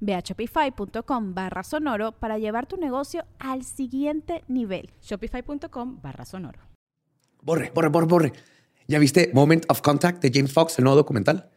Ve a shopify.com barra sonoro para llevar tu negocio al siguiente nivel. Shopify.com barra sonoro. Borre, borre, borre, borre. ¿Ya viste Moment of Contact de James Fox, el nuevo documental?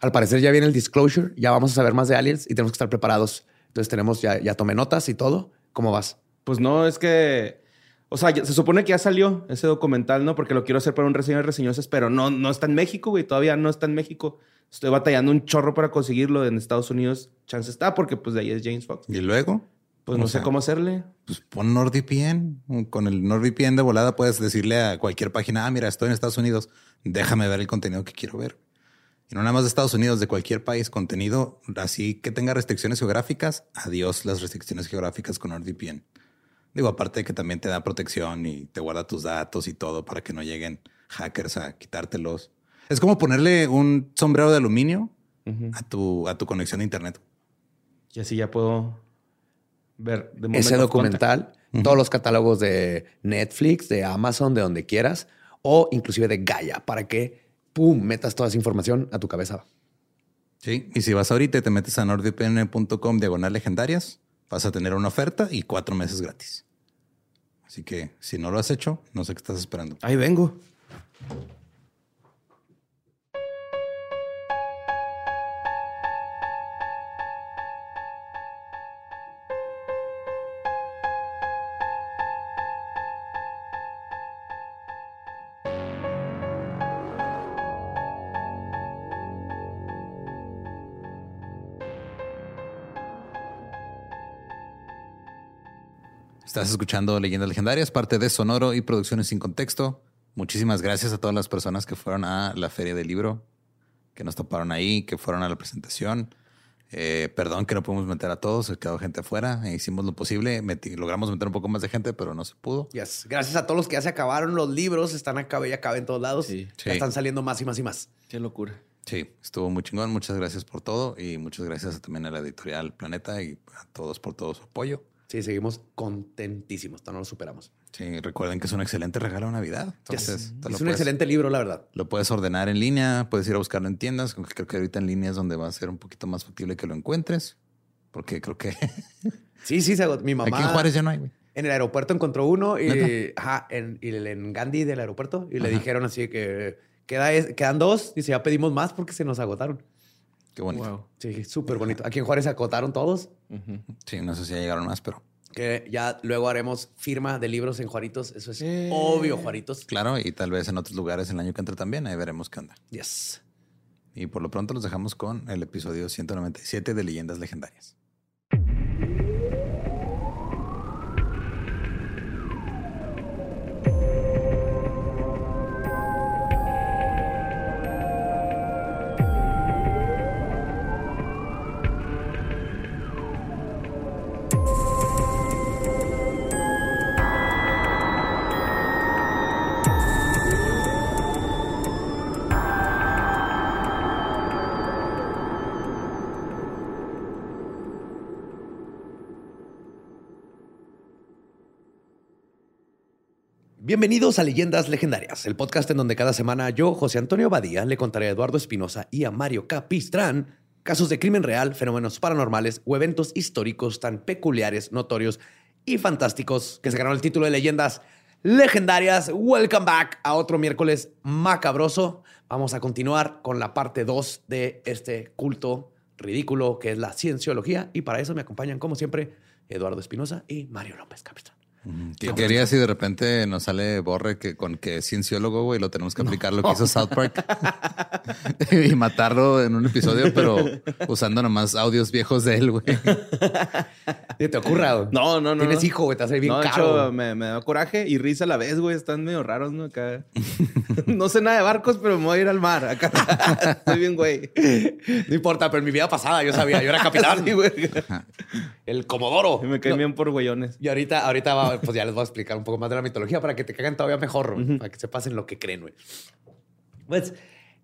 Al parecer ya viene el disclosure, ya vamos a saber más de aliens y tenemos que estar preparados. Entonces tenemos, ya, ya tomé notas y todo. ¿Cómo vas? Pues no, es que... O sea, se supone que ya salió ese documental, ¿no? Porque lo quiero hacer para un reseño de reseñosas, pero no, no está en México, güey. Todavía no está en México. Estoy batallando un chorro para conseguirlo en Estados Unidos. Chance está porque pues de ahí es James Fox. ¿Y luego? Pues no sé cómo hacerle. Pues pon NordVPN. Con el NordVPN de volada puedes decirle a cualquier página, ah, mira, estoy en Estados Unidos, déjame ver el contenido que quiero ver. Y no nada más de Estados Unidos, de cualquier país, contenido así que tenga restricciones geográficas, adiós las restricciones geográficas con NordVPN. Digo, aparte de que también te da protección y te guarda tus datos y todo para que no lleguen hackers a quitártelos. Es como ponerle un sombrero de aluminio a, tu, a tu conexión a internet. Y así ya puedo ver de ese documental, todos los catálogos de Netflix, de Amazon, de donde quieras, o inclusive de Gaia, para que pum, metas toda esa información a tu cabeza. Sí, y si vas ahorita y te metes a nordvpn.com diagonal legendarias, vas a tener una oferta y cuatro meses gratis. Así que si no lo has hecho, no sé qué estás esperando. Ahí vengo. Estás escuchando Leyendas Legendarias, parte de Sonoro y Producciones sin Contexto. Muchísimas gracias a todas las personas que fueron a la Feria del Libro, que nos toparon ahí, que fueron a la presentación. Eh, perdón que no pudimos meter a todos, se quedó gente afuera. E hicimos lo posible, logramos meter un poco más de gente, pero no se pudo. Gracias a todos los que ya se acabaron los libros, están acá y acá en todos lados. están saliendo más y más y más. Qué locura. Sí, estuvo muy chingón. Muchas gracias por todo y muchas gracias también a la editorial Planeta y a todos por todo su apoyo. Sí, seguimos contentísimos, no lo superamos. Sí, recuerden que es un excelente regalo de Navidad. Entonces, es un excelente libro, la verdad. Lo puedes ordenar en línea, puedes ir a buscarlo en tiendas, aunque creo que ahorita en línea es donde va a ser un poquito más factible que lo encuentres, porque creo que... sí, sí, mi mamá... Aquí en Juárez ya no hay, güey. En el aeropuerto encontró uno y, ajá, en, en Gandhi del aeropuerto y le dijeron así que queda, quedan dos y ya pedimos más porque se nos agotaron. Qué bonito. Sí, súper bonito. Aquí en Juárez se acotaron todos. Sí, no sé si ya llegaron más, pero. Que ya luego haremos firma de libros en Juaritos. Eso es obvio, Juaritos. Claro, y tal vez en otros lugares el año que entra también. Ahí veremos qué onda. Yes. Y por lo pronto los dejamos con el episodio 197 de Leyendas Legendarias. Bienvenidos a Leyendas Legendarias, el podcast en donde cada semana yo, José Antonio Badía, le contaré a Eduardo Espinosa y a Mario Capistrán casos de crimen real, fenómenos paranormales o eventos históricos tan peculiares, notorios y fantásticos que se ganaron el título de Leyendas Legendarias. Welcome back a otro miércoles macabroso. Vamos a continuar con la parte 2 de este culto ridículo que es la cienciología y para eso me acompañan como siempre Eduardo Espinosa y Mario López Capistrán. ¿Qué quería si de repente nos sale Borre que con que es cienciólogo, güey, lo tenemos que aplicar lo que hizo South Park y matarlo en un episodio, pero usando nomás audios viejos de él, güey. ¿Qué te ocurra? No, no, no. Tienes hijo, güey, te hace bien no, caro. hecho, me, me da coraje y risa a la vez, güey. Están medio raros, ¿no? Acá. no sé nada de barcos, pero me voy a ir al mar. Acá. Estoy bien, güey. No importa, pero en mi vida pasada yo sabía, yo era capitán. Sí, güey. El Comodoro. Y me caen No, bien por güeyones. Y ahorita, ahorita va- pues ya les voy a explicar un poco más de la mitología para que te caigan todavía mejor, para que sepas en lo que creen, güey. Pues,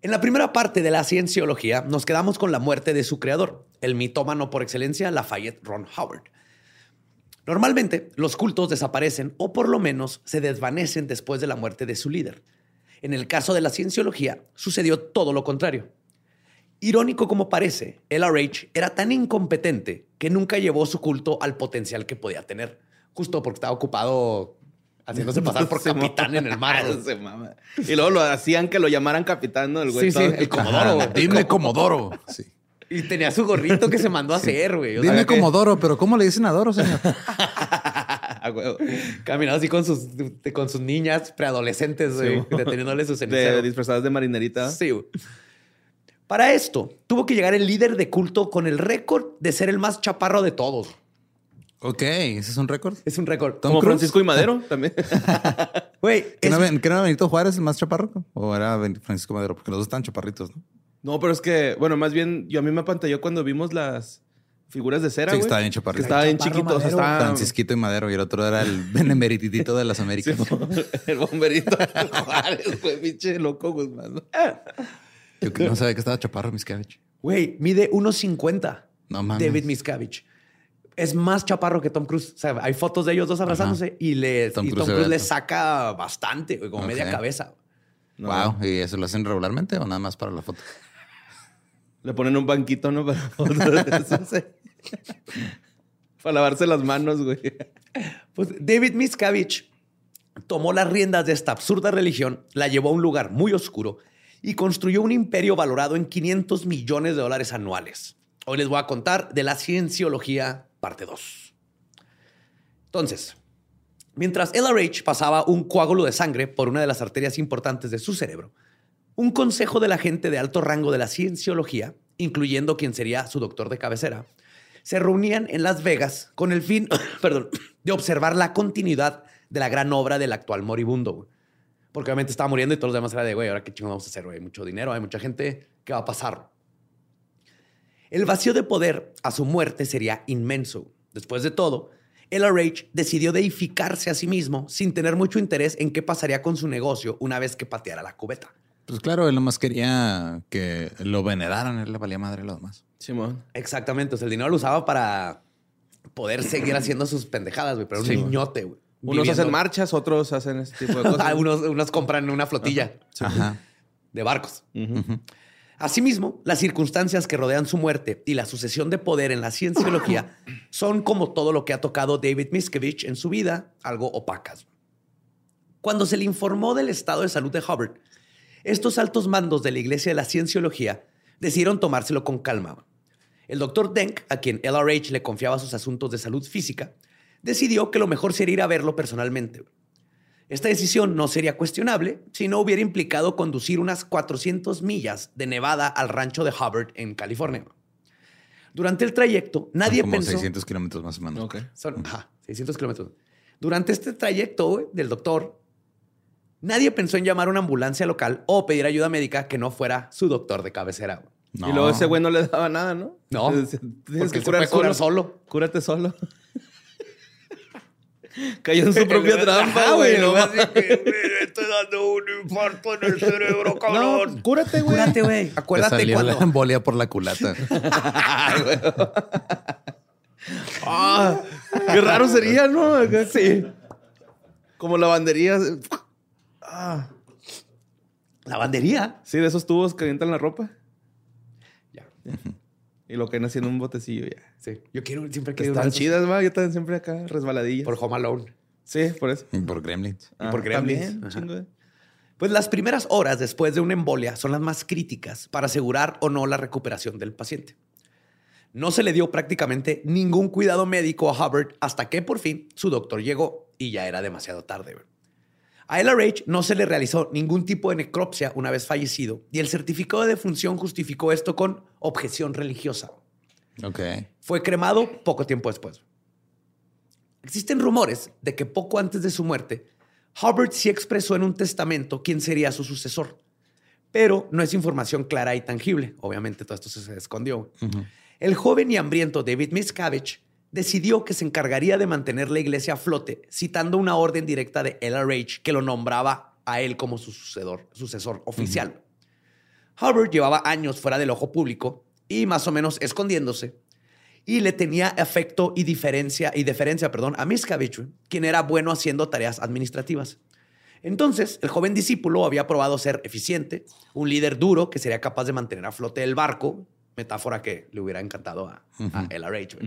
en la primera parte de la cienciología nos quedamos con la muerte de su creador, el mitómano por excelencia, Lafayette Ron Howard. Normalmente, los cultos desaparecen o por lo menos se desvanecen después de la muerte de su líder. En el caso de la cienciología, sucedió todo lo contrario. Irónico como parece, LRH era tan incompetente que nunca llevó su culto al potencial que podía tener, justo porque estaba ocupado haciéndose pasar por capitán en el mar. Se mama. Y luego lo hacían que lo llamaran capitán, ¿no? El güey Sí, sí, el Comodoro. Dime Comodoro. Sí. Y tenía su gorrito que se mandó a hacer, güey. O sea, Dime que- Comodoro, pero ¿cómo le dicen a Doro, señor? Ah. Caminando así con sus, con sus niñas preadolescentes, güey, Sí. deteniéndole sus De disfrazadas de marinerita. Sí, güey. Para esto, tuvo que llegar el líder de culto con el récord de ser el más chaparro de todos. Ok, ese es un récord. Es un récord. Tom Como. Francisco y Madero también. Güey, ¿Que es- no, ven- que no era Benito Juárez el más chaparro? ¿O era Francisco Madero? Porque los dos están chaparritos, ¿no? No, pero es que, bueno, más bien, yo a mí me apantalló cuando vimos las figuras de cera, Sí, estaba bien chaparrito. Que estaba bien chiquito. O sea, estaba... Francisquito y Madero y el otro era el benemeritito de las Américas. el bomberito de Juárez, güey, pinche loco, Guzmán. Yo que no sabía que estaba chaparro Miscavige. güey, mide 1.50. No mames. David Miscavige. Es más chaparro que Tom Cruise. O sea, hay fotos de ellos dos abrazándose y, le, Tom y Cruise Tom Cruise le saca bastante, güey, como media cabeza. No. Wow. ¿Y eso lo hacen regularmente o nada más para la foto? Le ponen un banquito, ¿no? Para, Para lavarse las manos, güey. Pues David Miscavige tomó las riendas de esta absurda religión, la llevó a un lugar muy oscuro y construyó un imperio valorado en 500 millones de dólares anuales. Hoy les voy a contar de la cienciología parte 2. Entonces, mientras LRH pasaba un coágulo de sangre por una de las arterias importantes de su cerebro, un consejo de la gente de alto rango de la cienciología, incluyendo quien sería su doctor de cabecera, se reunían en Las Vegas con el fin, perdón, de observar la continuidad de la gran obra del actual moribundo. Porque obviamente estaba muriendo y todos los demás era de, güey, ahora qué chingo vamos a hacer. Hay mucho dinero, hay mucha gente, ¿qué va a pasar? El vacío de poder a su muerte sería inmenso. Después de todo, LRH decidió deificarse a sí mismo sin tener mucho interés en qué pasaría con su negocio una vez que pateara la cubeta. Pues claro, él nomás quería que lo veneraran. Él le valía madre lo demás. Simón. Exactamente. O sea, el dinero lo usaba para poder seguir haciendo sus pendejadas, güey. Pero era un niñote, güey. Unos Viviendo- hacen marchas, otros hacen este tipo de cosas. Ah, unos, unos compran una flotilla Ajá. de barcos. Ujú. Asimismo, las circunstancias que rodean su muerte y la sucesión de poder en la cienciología son como todo lo que ha tocado David Miscavige en su vida, algo opacas. Cuando se le informó del estado de salud de Hubbard, estos altos mandos de la Iglesia de la Cienciología decidieron tomárselo con calma. El doctor Denk, a quien LRH le confiaba sus asuntos de salud física, decidió que lo mejor sería ir a verlo personalmente. Esta decisión no sería cuestionable si no hubiera implicado conducir unas 400 millas de Nevada al rancho de Hubbard en California. Durante el trayecto, nadie Son como pensó... 600 kilómetros más o menos. Ok. Son ajá, 600 kilómetros. Durante este trayecto del doctor, nadie pensó en llamar a una ambulancia local o pedir ayuda médica que no fuera su doctor de cabecera. No. Y luego ese güey no le daba nada, ¿no? No, Tienes porque que se curar puede curar solo. solo. Cúrate solo. Cayó en su propia trampa, güey. No, güey, mames. así que, "Me estoy dando un infarto en el cerebro, No, cabrón. cúrate, güey. Cúrate, güey. Te Acuérdate salió la cuando... embolia por la culata. Ah, qué raro sería, ¿no? Sí. Como lavandería. Ah, Lavandería. sí, de esos tubos que avientan la ropa. Ya, Y lo caen haciendo un botecillo ya. sí. Yo quiero siempre Que están chidas, va. Yo también siempre acá, resbaladillas. por Home Alone. Sí, por eso. por Gremlins. Y por Gremlins. también, chingo de- Pues las primeras horas después de una embolia son las más críticas para asegurar o no la recuperación del paciente. No se le dio prácticamente ningún cuidado médico a Hubbard hasta que por fin su doctor llegó y ya era demasiado tarde. A LRH no se le realizó ningún tipo de necropsia una vez fallecido y el certificado de defunción justificó esto con objeción religiosa. Ok. Fue cremado poco tiempo después. Existen rumores de que poco antes de su muerte, Hubbard sí expresó en un testamento quién sería su sucesor, pero no es información clara y tangible. Obviamente todo esto se escondió. El joven y hambriento David Miscavige decidió que se encargaría de mantener la iglesia a flote, citando una orden directa de LRH que lo nombraba a él como su sucesor, sucesor oficial. Hubbard llevaba años fuera del ojo público y más o menos escondiéndose, y le tenía afecto y diferencia y deferencia, perdón, a Miscavige, quien era bueno haciendo tareas administrativas. Entonces, el joven discípulo había probado ser eficiente, un líder duro que sería capaz de mantener a flote el barco, metáfora que le hubiera encantado a, a LRH,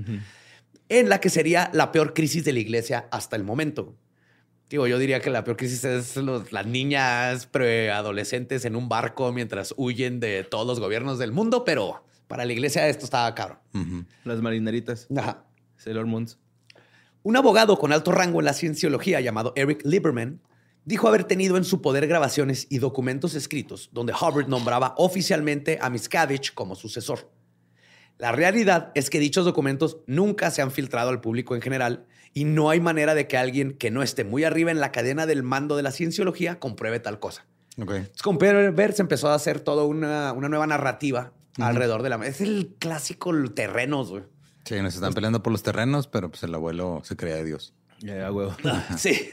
en la que sería la peor crisis de la iglesia hasta el momento. Digo, yo diría que la peor crisis es los- las niñas preadolescentes en un barco mientras huyen de todos los gobiernos del mundo, pero para la iglesia esto estaba caro. Las marineritas. Ajá. Sailor Moons. Un abogado con alto rango en la cienciología llamado Eric Lieberman dijo haber tenido en su poder grabaciones y documentos escritos donde Hubbard nombraba oficialmente a Miscavige como sucesor. La realidad es que dichos documentos nunca se han filtrado al público en general y no hay manera de que alguien que no esté muy arriba en la cadena del mando de la cienciología compruebe tal cosa. Ok. Entonces, con Pedro Ver se empezó a hacer toda una, una nueva narrativa alrededor de la... Es el clásico terrenos, güey. Sí, nos están peleando por los terrenos, pero pues el abuelo se creía Dios. Ya, huevo. Sí.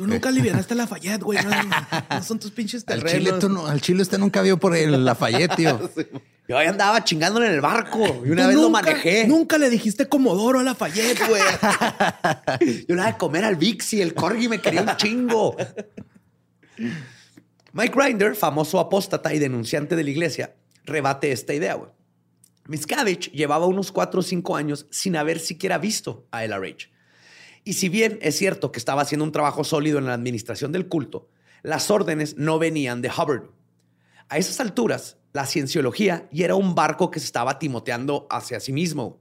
Tú nunca alivianaste a Lafayette, güey. No, no son tus pinches Al terrenos. chile, tú no- al chile usted nunca vio por el Lafayette, tío. Yo ahí andaba chingándole en el barco y una Tú vez lo nunca- manejé. Nunca le dijiste Comodoro a Lafayette, güey. Yo le daba de comer al Vixi, el corgi me quería un chingo. Mike Grinder, famoso apóstata y denunciante de la iglesia, rebate esta idea. güey. Miscavige llevaba unos 4 o 5 años sin haber siquiera visto a LRH. Y si bien es cierto que estaba haciendo un trabajo sólido en la administración del culto, las órdenes no venían de Hubbard. A esas alturas, la cienciología ya era un barco que se estaba timoteando hacia sí mismo.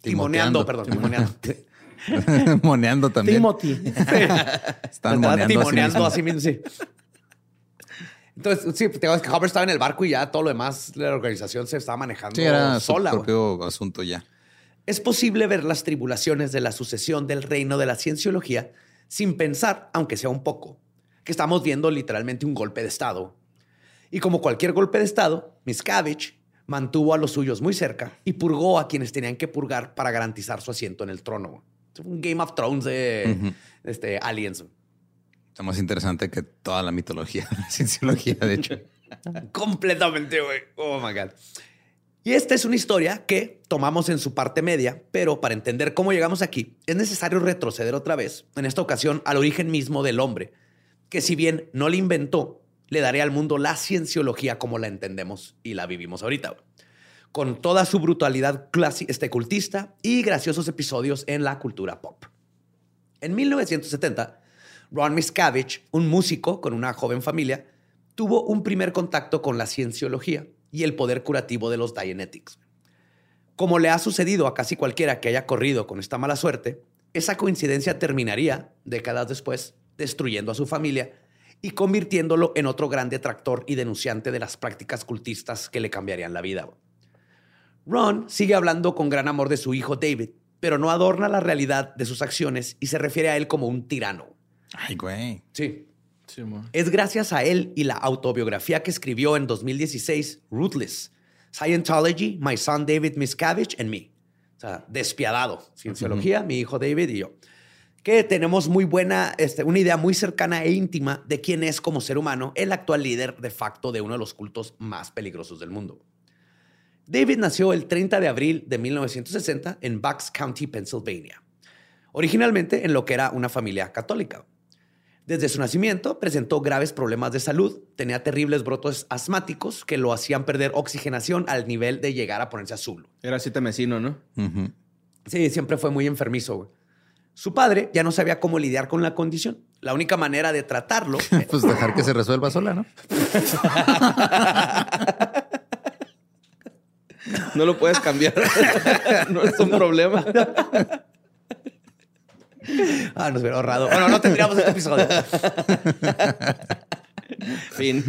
Timoneando, Timoteando. perdón, timoneando. moneando también. Timothy. Están Estaba moneando. a sí timoneando mismos. así mismo, sí. Entonces, sí, te digo, es que Hubbard estaba en el barco y ya todo lo demás de la organización se estaba manejando Sí, era su sola. güey. propio asunto ya. Es posible ver las tribulaciones de la sucesión del reino de la cienciología sin pensar, aunque sea un poco, que estamos viendo literalmente un golpe de Estado. Y como cualquier golpe de Estado, Miscavige mantuvo a los suyos muy cerca y purgó a quienes tenían que purgar para garantizar su asiento en el trono. Un Game of Thrones de Ujú. este, Aliens. Está más interesante que toda la mitología, la cienciología, de hecho. Completamente, güey. Oh my God. Y esta es una historia que tomamos en su parte media, pero para entender cómo llegamos aquí, es necesario retroceder otra vez, en esta ocasión al origen mismo del hombre, que si bien no la inventó, le daría al mundo la cienciología como la entendemos y la vivimos ahorita. Con toda su brutalidad este, cultista y graciosos episodios en la cultura pop. En 1970, Ron Miscavige, un músico con una joven familia, tuvo un primer contacto con la cienciología y el poder curativo de los Dianetics. Como le ha sucedido a casi cualquiera que haya corrido con esta mala suerte, esa coincidencia terminaría, décadas después, destruyendo a su familia y convirtiéndolo en otro gran detractor y denunciante de las prácticas cultistas que le cambiarían la vida. Ron sigue hablando con gran amor de su hijo David, pero no adorna la realidad de sus acciones y se refiere a él como un tirano. Ay, güey. Sí, Sí, es gracias a él y la autobiografía que escribió en 2016, Ruthless, Scientology, My Son David Miscavige and Me. O sea, despiadado. Cienciología, mi hijo David y yo. Que tenemos muy buena, este, una idea muy cercana e íntima de quién es como ser humano el actual líder de facto de uno de los cultos más peligrosos del mundo. David nació el 30 de abril de 1960 en Bucks County, Pennsylvania. Originalmente en lo que era una familia católica. Desde su nacimiento presentó graves problemas de salud, tenía terribles brotes asmáticos que lo hacían perder oxigenación al nivel de llegar a ponerse azul. Era así temecino, ¿no? Sí, siempre fue muy enfermizo. güey. Su padre ya no sabía cómo lidiar con la condición. La única manera de tratarlo Pues dejar que se resuelva sola, ¿no? No lo puedes cambiar. no es un problema. Ah, nos hubiera ahorrado. Bueno, no tendríamos este episodio. Fin.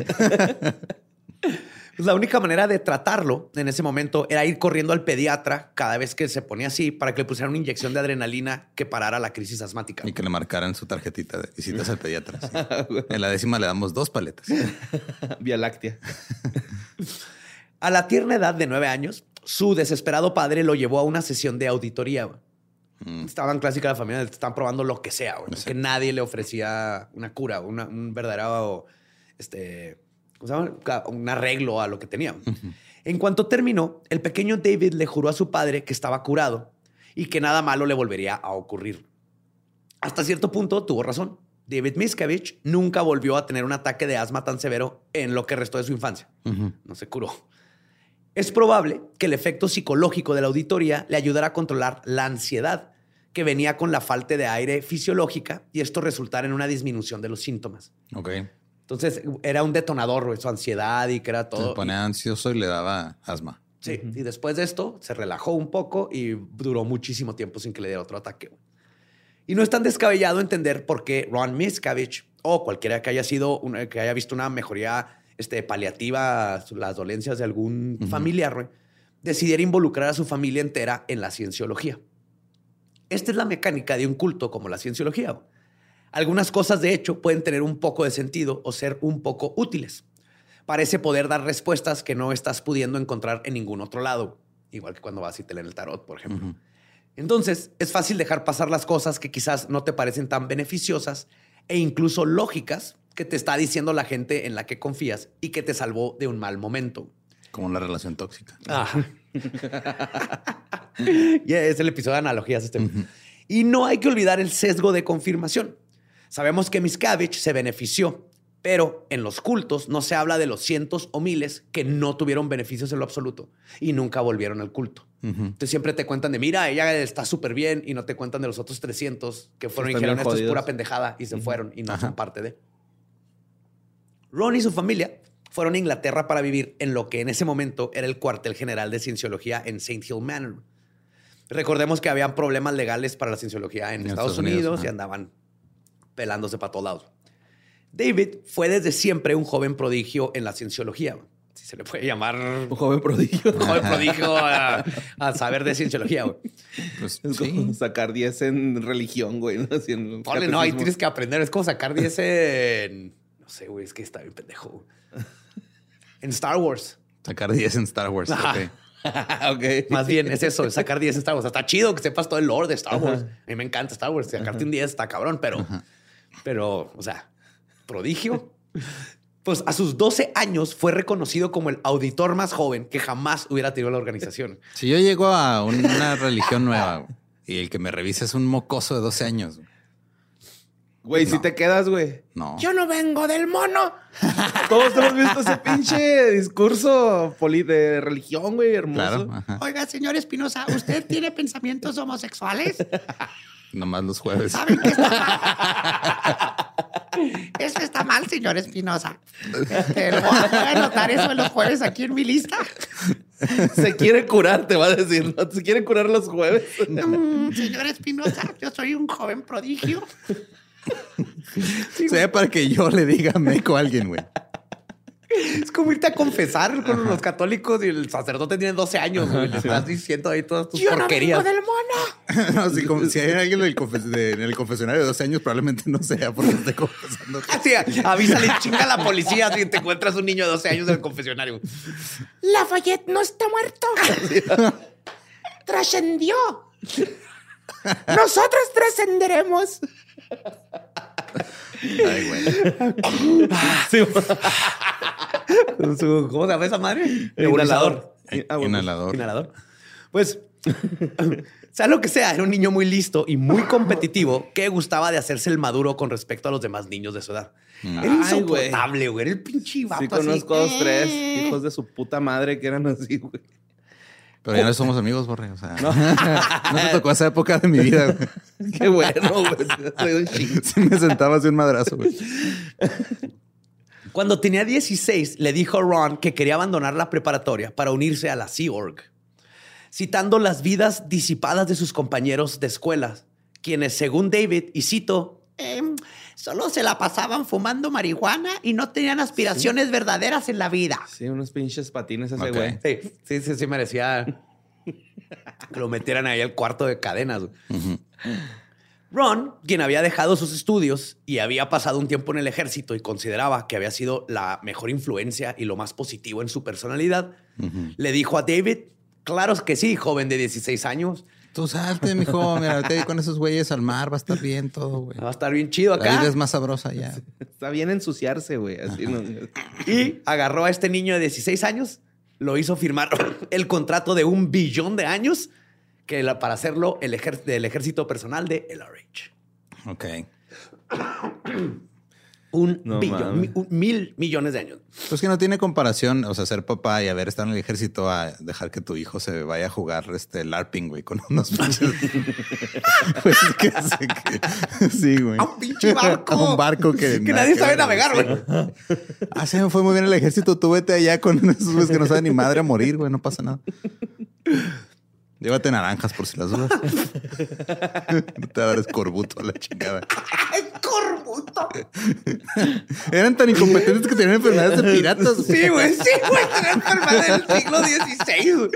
Pues la única manera de tratarlo en ese momento era ir corriendo al pediatra cada vez que se ponía así para que le pusieran una inyección de adrenalina que parara la crisis asmática. Y que le marcaran su tarjetita de visitas al pediatra. sí. En la décima le damos dos paletas. Vía Láctea. A la tierna edad de nueve años, su desesperado padre lo llevó a una sesión de auditoría. Güey. Estaban clásica la familia, estaban probando lo que sea, güey, que nadie le ofrecía una cura, una- un verdadero este, ¿cómo se llama? Ca- un arreglo a lo que tenía. En cuanto terminó, el pequeño David le juró a su padre que estaba curado y que nada malo le volvería a ocurrir. Hasta cierto punto tuvo razón. David Miscavige nunca volvió a tener un ataque de asma tan severo en lo que restó de su infancia. No se curó. Es probable que el efecto psicológico de la auditoría le ayudara a controlar la ansiedad que venía con la falta de aire fisiológica y esto resultara en una disminución de los síntomas. Ok. Entonces era un detonador, su ansiedad y que era Se todo. ponía ansioso y le daba asma. Sí, y después de esto se relajó un poco y duró muchísimo tiempo sin que le diera otro ataque. Y no es tan descabellado entender por qué Ron Miscavige o cualquiera que haya sido, una- que haya visto una mejoría este, paliativa las dolencias de algún familiar, güey, decidiera involucrar a su familia entera en la cienciología. Esta es la mecánica de un culto como la cienciología. güey. Algunas cosas, de hecho, pueden tener un poco de sentido o ser un poco útiles. Parece poder dar respuestas que no estás pudiendo encontrar en ningún otro lado, igual que cuando vas y te leen el tarot, por ejemplo. Entonces, es fácil dejar pasar las cosas que quizás no te parecen tan beneficiosas e incluso lógicas que te está diciendo la gente en la que confías y que te salvó de un mal momento. Como una relación tóxica. Ajá. Ya es el episodio de analogías este. Y no hay que olvidar el sesgo de confirmación. Sabemos que Miscavige se benefició, pero en los cultos no se habla de los cientos o miles que no tuvieron beneficios en lo absoluto y nunca volvieron al culto. Entonces siempre te cuentan de, mira, ella está súper bien y no te cuentan de los otros 300 que fueron y dijeron, esto es jodidos". pura pendejada y se fueron y no son parte de. Ron y su familia fueron a Inglaterra para vivir en lo que en ese momento era el cuartel general de cienciología en St. Hill Manor. Recordemos que habían problemas legales para la cienciología en, En Estados, Estados Unidos, Unidos, y andaban pelándose para todos lados. David fue desde siempre un joven prodigio en la cienciología, si se le puede llamar Un joven prodigio. un joven prodigio a, a saber de cienciología. güey. Pues Es sí. como sacar 10 en religión, güey. ¿no? Así en Ponle, no, ahí tienes que aprender. Es como sacar 10 en. No sé, güey, es que está bien pendejo. En Star Wars. Sacar 10 en Star Wars. Ajá. ok. ok. Más bien es eso, sacar 10 en Star Wars. Está chido que sepas todo el lore de Star Wars. A mí me encanta Star Wars. Sacarte un 10 está cabrón, pero, pero, o sea, prodigio. Pues a sus 12 años fue reconocido como el auditor más joven que jamás hubiera tenido la organización. Si yo llego a una religión nueva y el que me revisa es un mocoso de 12 años, güey, si te quedas, güey. no. no vengo del mono. Todos hemos visto ese pinche discurso poli de religión, güey, hermoso. Claro. Oiga, señor Espinosa, ¿usted tiene pensamientos homosexuales? nomás los jueves. ¿Saben que está Eso está mal, señor Espinosa. Este, lo voy a anotar eso en los jueves aquí en mi lista. Se quiere curar, te va a decir, ¿no? Se quiere curar los jueves. Mm, señor Espinosa, yo soy un joven prodigio. Sea para que yo le diga meco a alguien, güey. Es como irte a confesar con los católicos y el sacerdote tiene 12 años. güey. Le estás diciendo ahí todas tus Yo no porquerías. vengo del mono. No, si, como- si hay alguien en el, confes- de- en el confesionario de 12 años, probablemente no sea porque esté confesando. Así, avísale, chinga a la policía si te encuentras un niño de 12 años en el confesionario. Lafayette no está muerto. Trascendió. Nosotros trascenderemos. Ay, güey. Su- ¿Cómo se llama esa madre? Inhalador. Ah, bueno. Inhalador. Inhalador. Pues, sea lo que sea, era un niño muy listo y muy competitivo que gustaba de hacerse el maduro con respecto a los demás niños de su edad. Era Ay, güey. insoportable, güey. Era el pinche vato Sí, así. conozco dos, tres Eh. hijos de su puta madre que eran así, güey. Pero ya no somos amigos, Borre. O sea, no, te tocó esa época de mi vida. Qué bueno, güey. Sí me sentaba así un madrazo, güey. Cuando tenía 16, le dijo a Ron que quería abandonar la preparatoria para unirse a la Sea Org. Citando las vidas disipadas de sus compañeros de escuelas, quienes según David, y cito, Em, solo se la pasaban fumando marihuana y no tenían aspiraciones verdaderas en la vida. Sí, unos pinches patines ese güey. sí, sí, sí, sí merecía que lo metieran ahí al cuarto de cadenas. Ron, quien había dejado sus estudios y había pasado un tiempo en el ejército y consideraba que había sido la mejor influencia y lo más positivo en su personalidad, le dijo a David, claro que sí, joven de 16 años, Tú salte, mijo. Mira, con esos güeyes al mar. Va a estar bien todo, güey. va a estar bien chido La acá. vida es más sabrosa ya. Está bien ensuciarse, güey. Así no. Y agarró a este niño de 16 años, lo hizo firmar el contrato de un billón de años que la- para hacerlo el del ejército personal de LRH. Ok. Un No billón, mi- un mil millones de años. Pues que no tiene comparación, o sea, ser papá y haber estado en el ejército a dejar que tu hijo se vaya a jugar este LARPing, güey, con unos pinches. Pues, que sé que- Sí, güey. A un pinche barco. A un barco que, nadie sabe navegar, güey. Ah, sí, me fue muy bien el ejército. Tú vete allá con esos güeyes que no saben ni madre a morir, güey. No pasa nada. Llévate naranjas por si las dudas. no te va a dar escorbuto a la chingada. ¡Ay, corbuto! Eran tan incompetentes que tenían enfermedades de piratas. güey. Sí, güey, sí, güey. Era enfermedad del siglo XVI.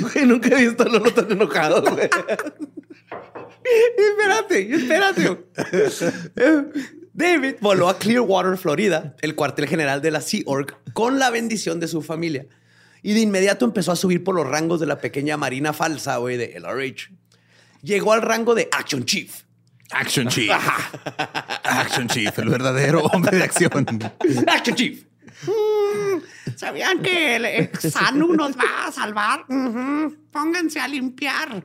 Güey, nunca he visto a Lolo tan enojado, güey. espérate, espérate. David voló a Clearwater, Florida, el cuartel general de la Sea Org, con la bendición de su familia. Y de inmediato empezó a subir por los rangos de la pequeña marina falsa, güey, de LRH. Llegó al rango de Action Chief. Action Chief. Action Chief, el verdadero hombre de acción. Action Chief. ¿Sabían que el Sanu nos va a salvar? Pónganse a limpiar.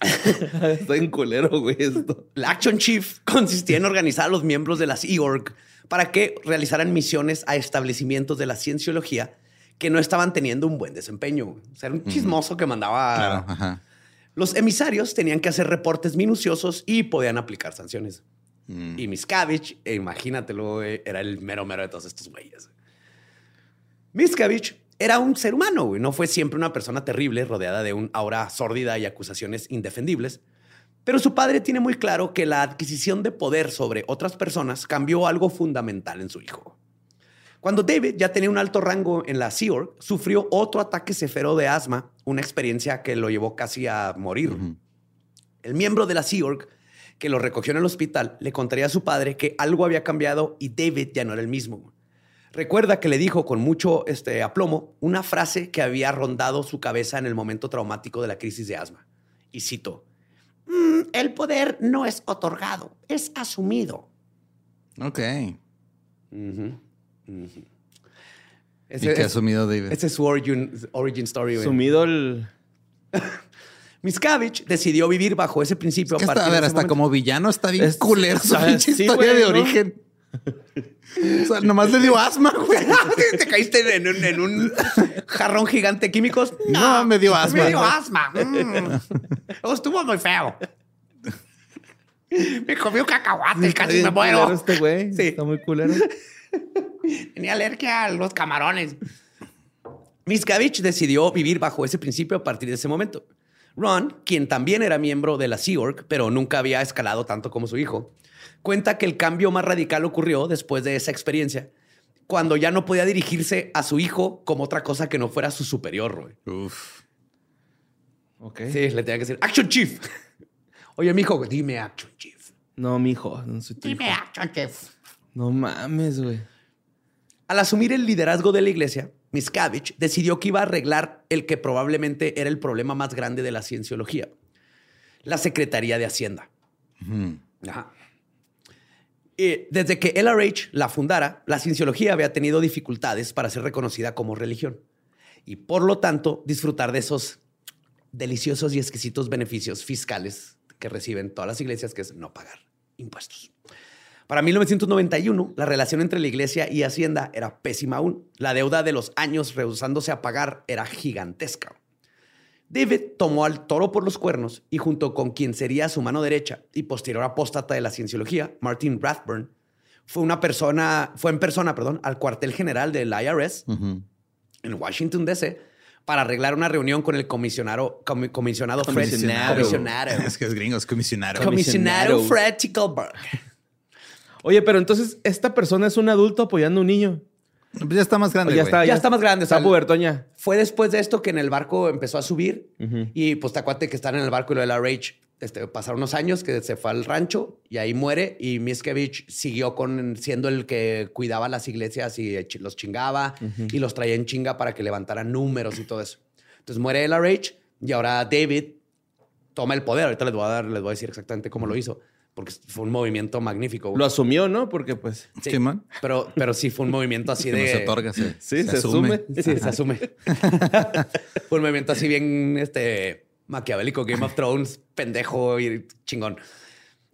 Está en culero, güey, esto. La Action Chief consistía en organizar a los miembros de la Sea Org para que realizaran misiones a establecimientos de la cienciología que no estaban teniendo un buen desempeño. O sea, era un chismoso que mandaba. Claro, ajá. Los emisarios tenían que hacer reportes minuciosos y podían aplicar sanciones. Y Miscavige, eh, imagínatelo, era el mero mero de todos estos güeyes. Miscavige era un ser humano, güey. No fue siempre una persona terrible, rodeada de un aura sórdida y acusaciones indefendibles. Pero su padre tiene muy claro que la adquisición de poder sobre otras personas cambió algo fundamental en su hijo. Cuando David ya tenía un alto rango en la Sea Org, sufrió otro ataque severo de asma, una experiencia que lo llevó casi a morir. El miembro de la Sea Org que lo recogió en el hospital le contaría a su padre que algo había cambiado y David ya no era el mismo. Recuerda que le dijo con mucho este, aplomo una frase que había rondado su cabeza en el momento traumático de la crisis de asma. Y cito, el poder no es otorgado, es asumido. Ok. Ujú. ¿Y Ese, qué ha es, asumido David? ese es su origin, origin story. güey. Sumido el. Miscavige decidió vivir bajo ese principio. Es que a partir a ver, de ese hasta momento. como villano está bien Es- culero su sí, historia güey, de ¿no? origen. O sea, nomás le dio asma, güey. Te caíste en un, en un jarrón gigante de químicos. No, me dio asma. Me dio asma. Mm. Oh, Estuvo muy feo. Me comí un cacahuate, Está casi me muero. Este güey. Sí. Está muy culero. Tenía alergia a los camarones. Miscavige decidió vivir bajo ese principio a partir de ese momento. Ron, quien también era miembro de la Sea Org, pero nunca había escalado tanto como su hijo, cuenta que el cambio más radical ocurrió después de esa experiencia, cuando ya no podía dirigirse a su hijo como otra cosa que no fuera su superior. güey. Uf. Ok. Sí, le tenía que decir, Action Chief. Oye, mijo, dime Action Chief. No, mijo. No soy tu hijo. Dime, Action Chief. No mames, güey. Al asumir el liderazgo de la iglesia, Miscavige decidió que iba a arreglar el que probablemente era el problema más grande de la cienciología, la Secretaría de Hacienda. Ajá. Eh, desde que LRH la fundara, la cienciología había tenido dificultades para ser reconocida como religión y por lo tanto disfrutar de esos deliciosos y exquisitos beneficios fiscales que reciben todas las iglesias, que es no pagar impuestos. Para 1991, la relación entre la iglesia y Hacienda era pésima aún. La deuda de los años rehusándose a pagar era gigantesca. David tomó al toro por los cuernos y junto con quien sería su mano derecha y posterior apóstata de la cienciología, Martin Rathburn, fue una persona, fue en persona, perdón, al cuartel general del IRS en Washington, D.C., para arreglar una reunión con el comisionado, comi- comisionado Fred. Comisionado. Comisionado. Es que es gringo, es comisionado. Comisionado. Fred Tickelberg. Oye, pero entonces esta persona es un adulto apoyando a un niño. Pues ya está más grande, ya está, Ya está más grande, o Está sea, pubertoña. Fue después de esto que en el barco empezó a subir y pues te acuérdate que están en el barco y lo de la Rage. Este, pasaron unos años que se fue al rancho y ahí muere y Miskevich siguió con siendo el que cuidaba las iglesias y los chingaba y los traía en chinga para que levantaran números y todo eso. Entonces muere la Rage y ahora David toma el poder. Ahorita les voy a dar, les voy a decir exactamente cómo lo hizo porque fue un movimiento magnífico. güey. Lo asumió, ¿no? Porque pues... Sí, Simón. pero, pero sí fue un movimiento así de... no se otorga, se, Sí, se asume. Sí, se asume. Fue un movimiento así bien este, maquiavélico, Game of Thrones, pendejo y chingón.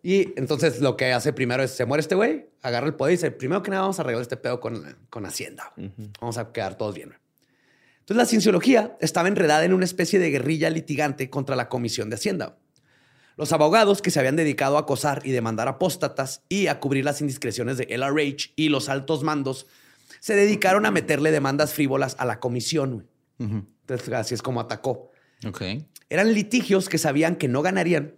Y entonces lo que hace primero es, se muere este güey, agarra el poder y dice, primero que nada vamos a arreglar este pedo con, con Hacienda. Vamos a quedar todos bien. Entonces la cienciología estaba enredada en una especie de guerrilla litigante contra la Comisión de Hacienda. Los abogados que se habían dedicado a acosar y demandar apóstatas y a cubrir las indiscreciones de LRH y los altos mandos se dedicaron a meterle demandas frívolas a la comisión. Entonces, así es como atacó. Ok. Eran litigios que sabían que no ganarían,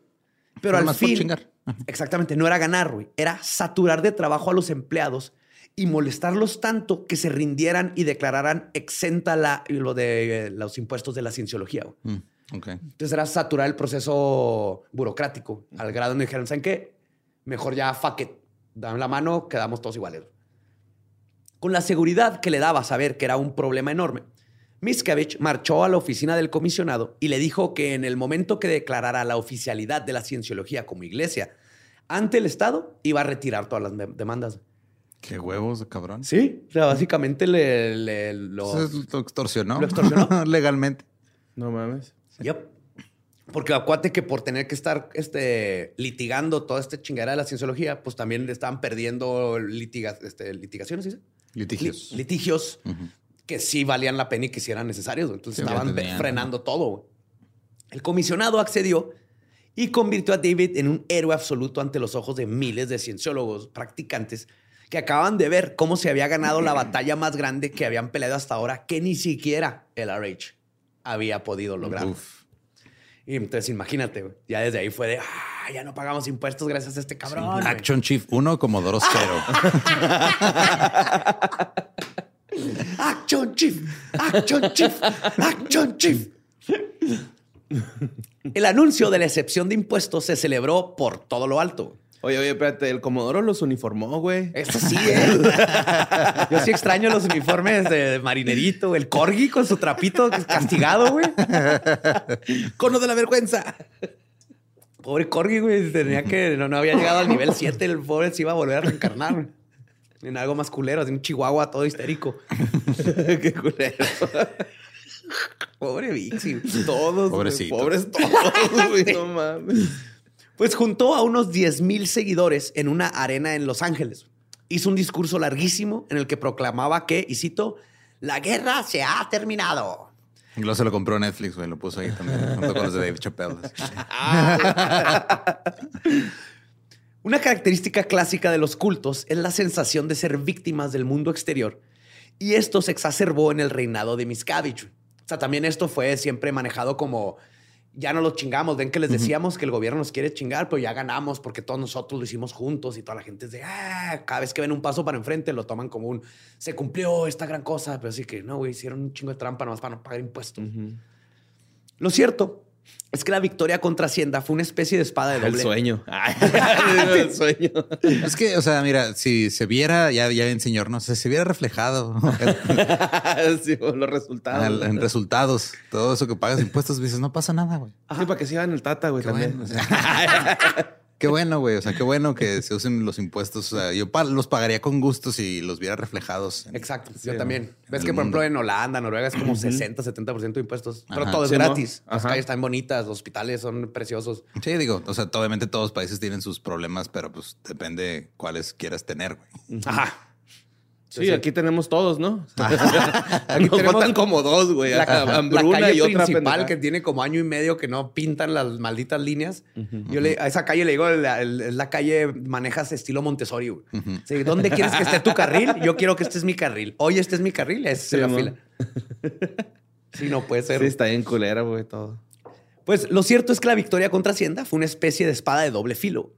pero Nada al fin. chingar. Exactamente, no era ganar, güey. Era saturar de trabajo a los empleados y molestarlos tanto que se rindieran y declararan exenta la, lo de eh, los impuestos de la cienciología. güey. Mm, Entonces era saturar el proceso burocrático al grado donde dijeron, ¿saben qué? Mejor ya fuck it. Dan la mano, quedamos todos iguales. Con la seguridad que le daba saber que era un problema enorme, Miscavige marchó a la oficina del comisionado y le dijo que en el momento que declarara la oficialidad de la cienciología como iglesia ante el Estado, iba a retirar todas las dem- demandas. Qué huevos, cabrón. Sí, o sea, básicamente le, le- lo... Entonces, lo extorsionó. ¿Lo extorsionó? Legalmente. No mames. Yep. Porque acuérdate que por tener que estar este, litigando toda esta chingadera de la cienciología, pues también le estaban perdiendo litiga- este, litigaciones, ¿sí? Litigios. Li- litigios que sí valían la pena y que sí eran necesarios. Entonces Sí, estaban frenando todo. El comisionado accedió y convirtió a David en un héroe absoluto ante los ojos de miles de cienciólogos practicantes que acaban de ver cómo se había ganado la batalla más grande que habían peleado hasta ahora, que ni siquiera el RH había podido lograr. Uf. Y entonces imagínate, ya desde ahí fue de, ah, ya no pagamos impuestos gracias a este cabrón. güey". Action Chief 1, Comodoro 0. Action Chief, Action Chief, Action Chief. El anuncio de la excepción de impuestos se celebró por todo lo alto. Oye, oye, espérate, el Comodoro los uniformó, güey. Eso sí, ¿eh? Yo sí extraño los uniformes de marinerito, el corgi con su trapito castigado, güey. Cono de la vergüenza. Pobre corgi, güey. Tenía que... No, no había llegado al nivel 7. El pobre se iba a volver a reencarnar. güey. En algo más culero, así un chihuahua todo histérico. Qué culero. Pobre Vixi. Todos. güey, Pobrecito. Pobres todos, güey. No mames. Pues juntó a unos 10 mil seguidores en una arena en Los Ángeles. Hizo un discurso larguísimo en el que proclamaba que, y cito, la guerra se ha terminado. Luego se lo compró Netflix, güey. Lo puso ahí también, junto con los de Dave Chappelle. Una característica clásica de los cultos es la sensación de ser víctimas del mundo exterior. Y esto se exacerbó en el reinado de Miscavige. O sea, también esto fue siempre manejado como ya no los chingamos. Ven que les decíamos que el gobierno nos quiere chingar, pero ya ganamos porque todos nosotros lo hicimos juntos y toda la gente es de ah, cada vez que ven un paso para enfrente lo toman como un se cumplió esta gran cosa. Pero sí que no, güey, hicieron un chingo de trampa nomás para no pagar impuestos. Lo cierto es que la victoria contra Hacienda fue una especie de espada de doble. El sueño. Ay, el sueño. Es que, o sea, mira, si se viera, ya, ya ven, señor, no sé, se viera reflejado sí, los resultados. en, en resultados, todo eso que pagas impuestos, dices, no pasa nada, güey. Sí, para que sigan el tata, güey, Qué también. bueno, o sea, qué bueno, güey. O sea, qué bueno que se usen los impuestos. O sea, yo pa- los pagaría con gusto si los viera reflejados. en- Exacto, Sí, yo también. Ves que, por ejemplo, en Holanda, Noruega es como 60, 70% de impuestos. Pero todo es Sí, ¿no? gratis. Las calles están bonitas, los hospitales son preciosos. Sí, digo, o sea, obviamente todos los países tienen sus problemas, pero pues depende cuáles quieras tener, güey. Ajá. Sí, aquí tenemos todos, ¿no? Aquí Nos tenemos faltan como dos, güey. La, la Hambruna calle y otra principal pendejada. que tiene como año y medio que no pintan las malditas líneas. Yo le, a esa calle le digo, la, la calle manejas estilo Montessori. güey. Sí, ¿Dónde quieres que esté tu carril? Yo quiero que este es mi carril. Hoy este es mi carril, esa es la fila. Sí, no puede ser. Sí, está bien culera, güey, todo. Pues lo cierto es que la victoria contra Hacienda fue una especie de espada de doble filo.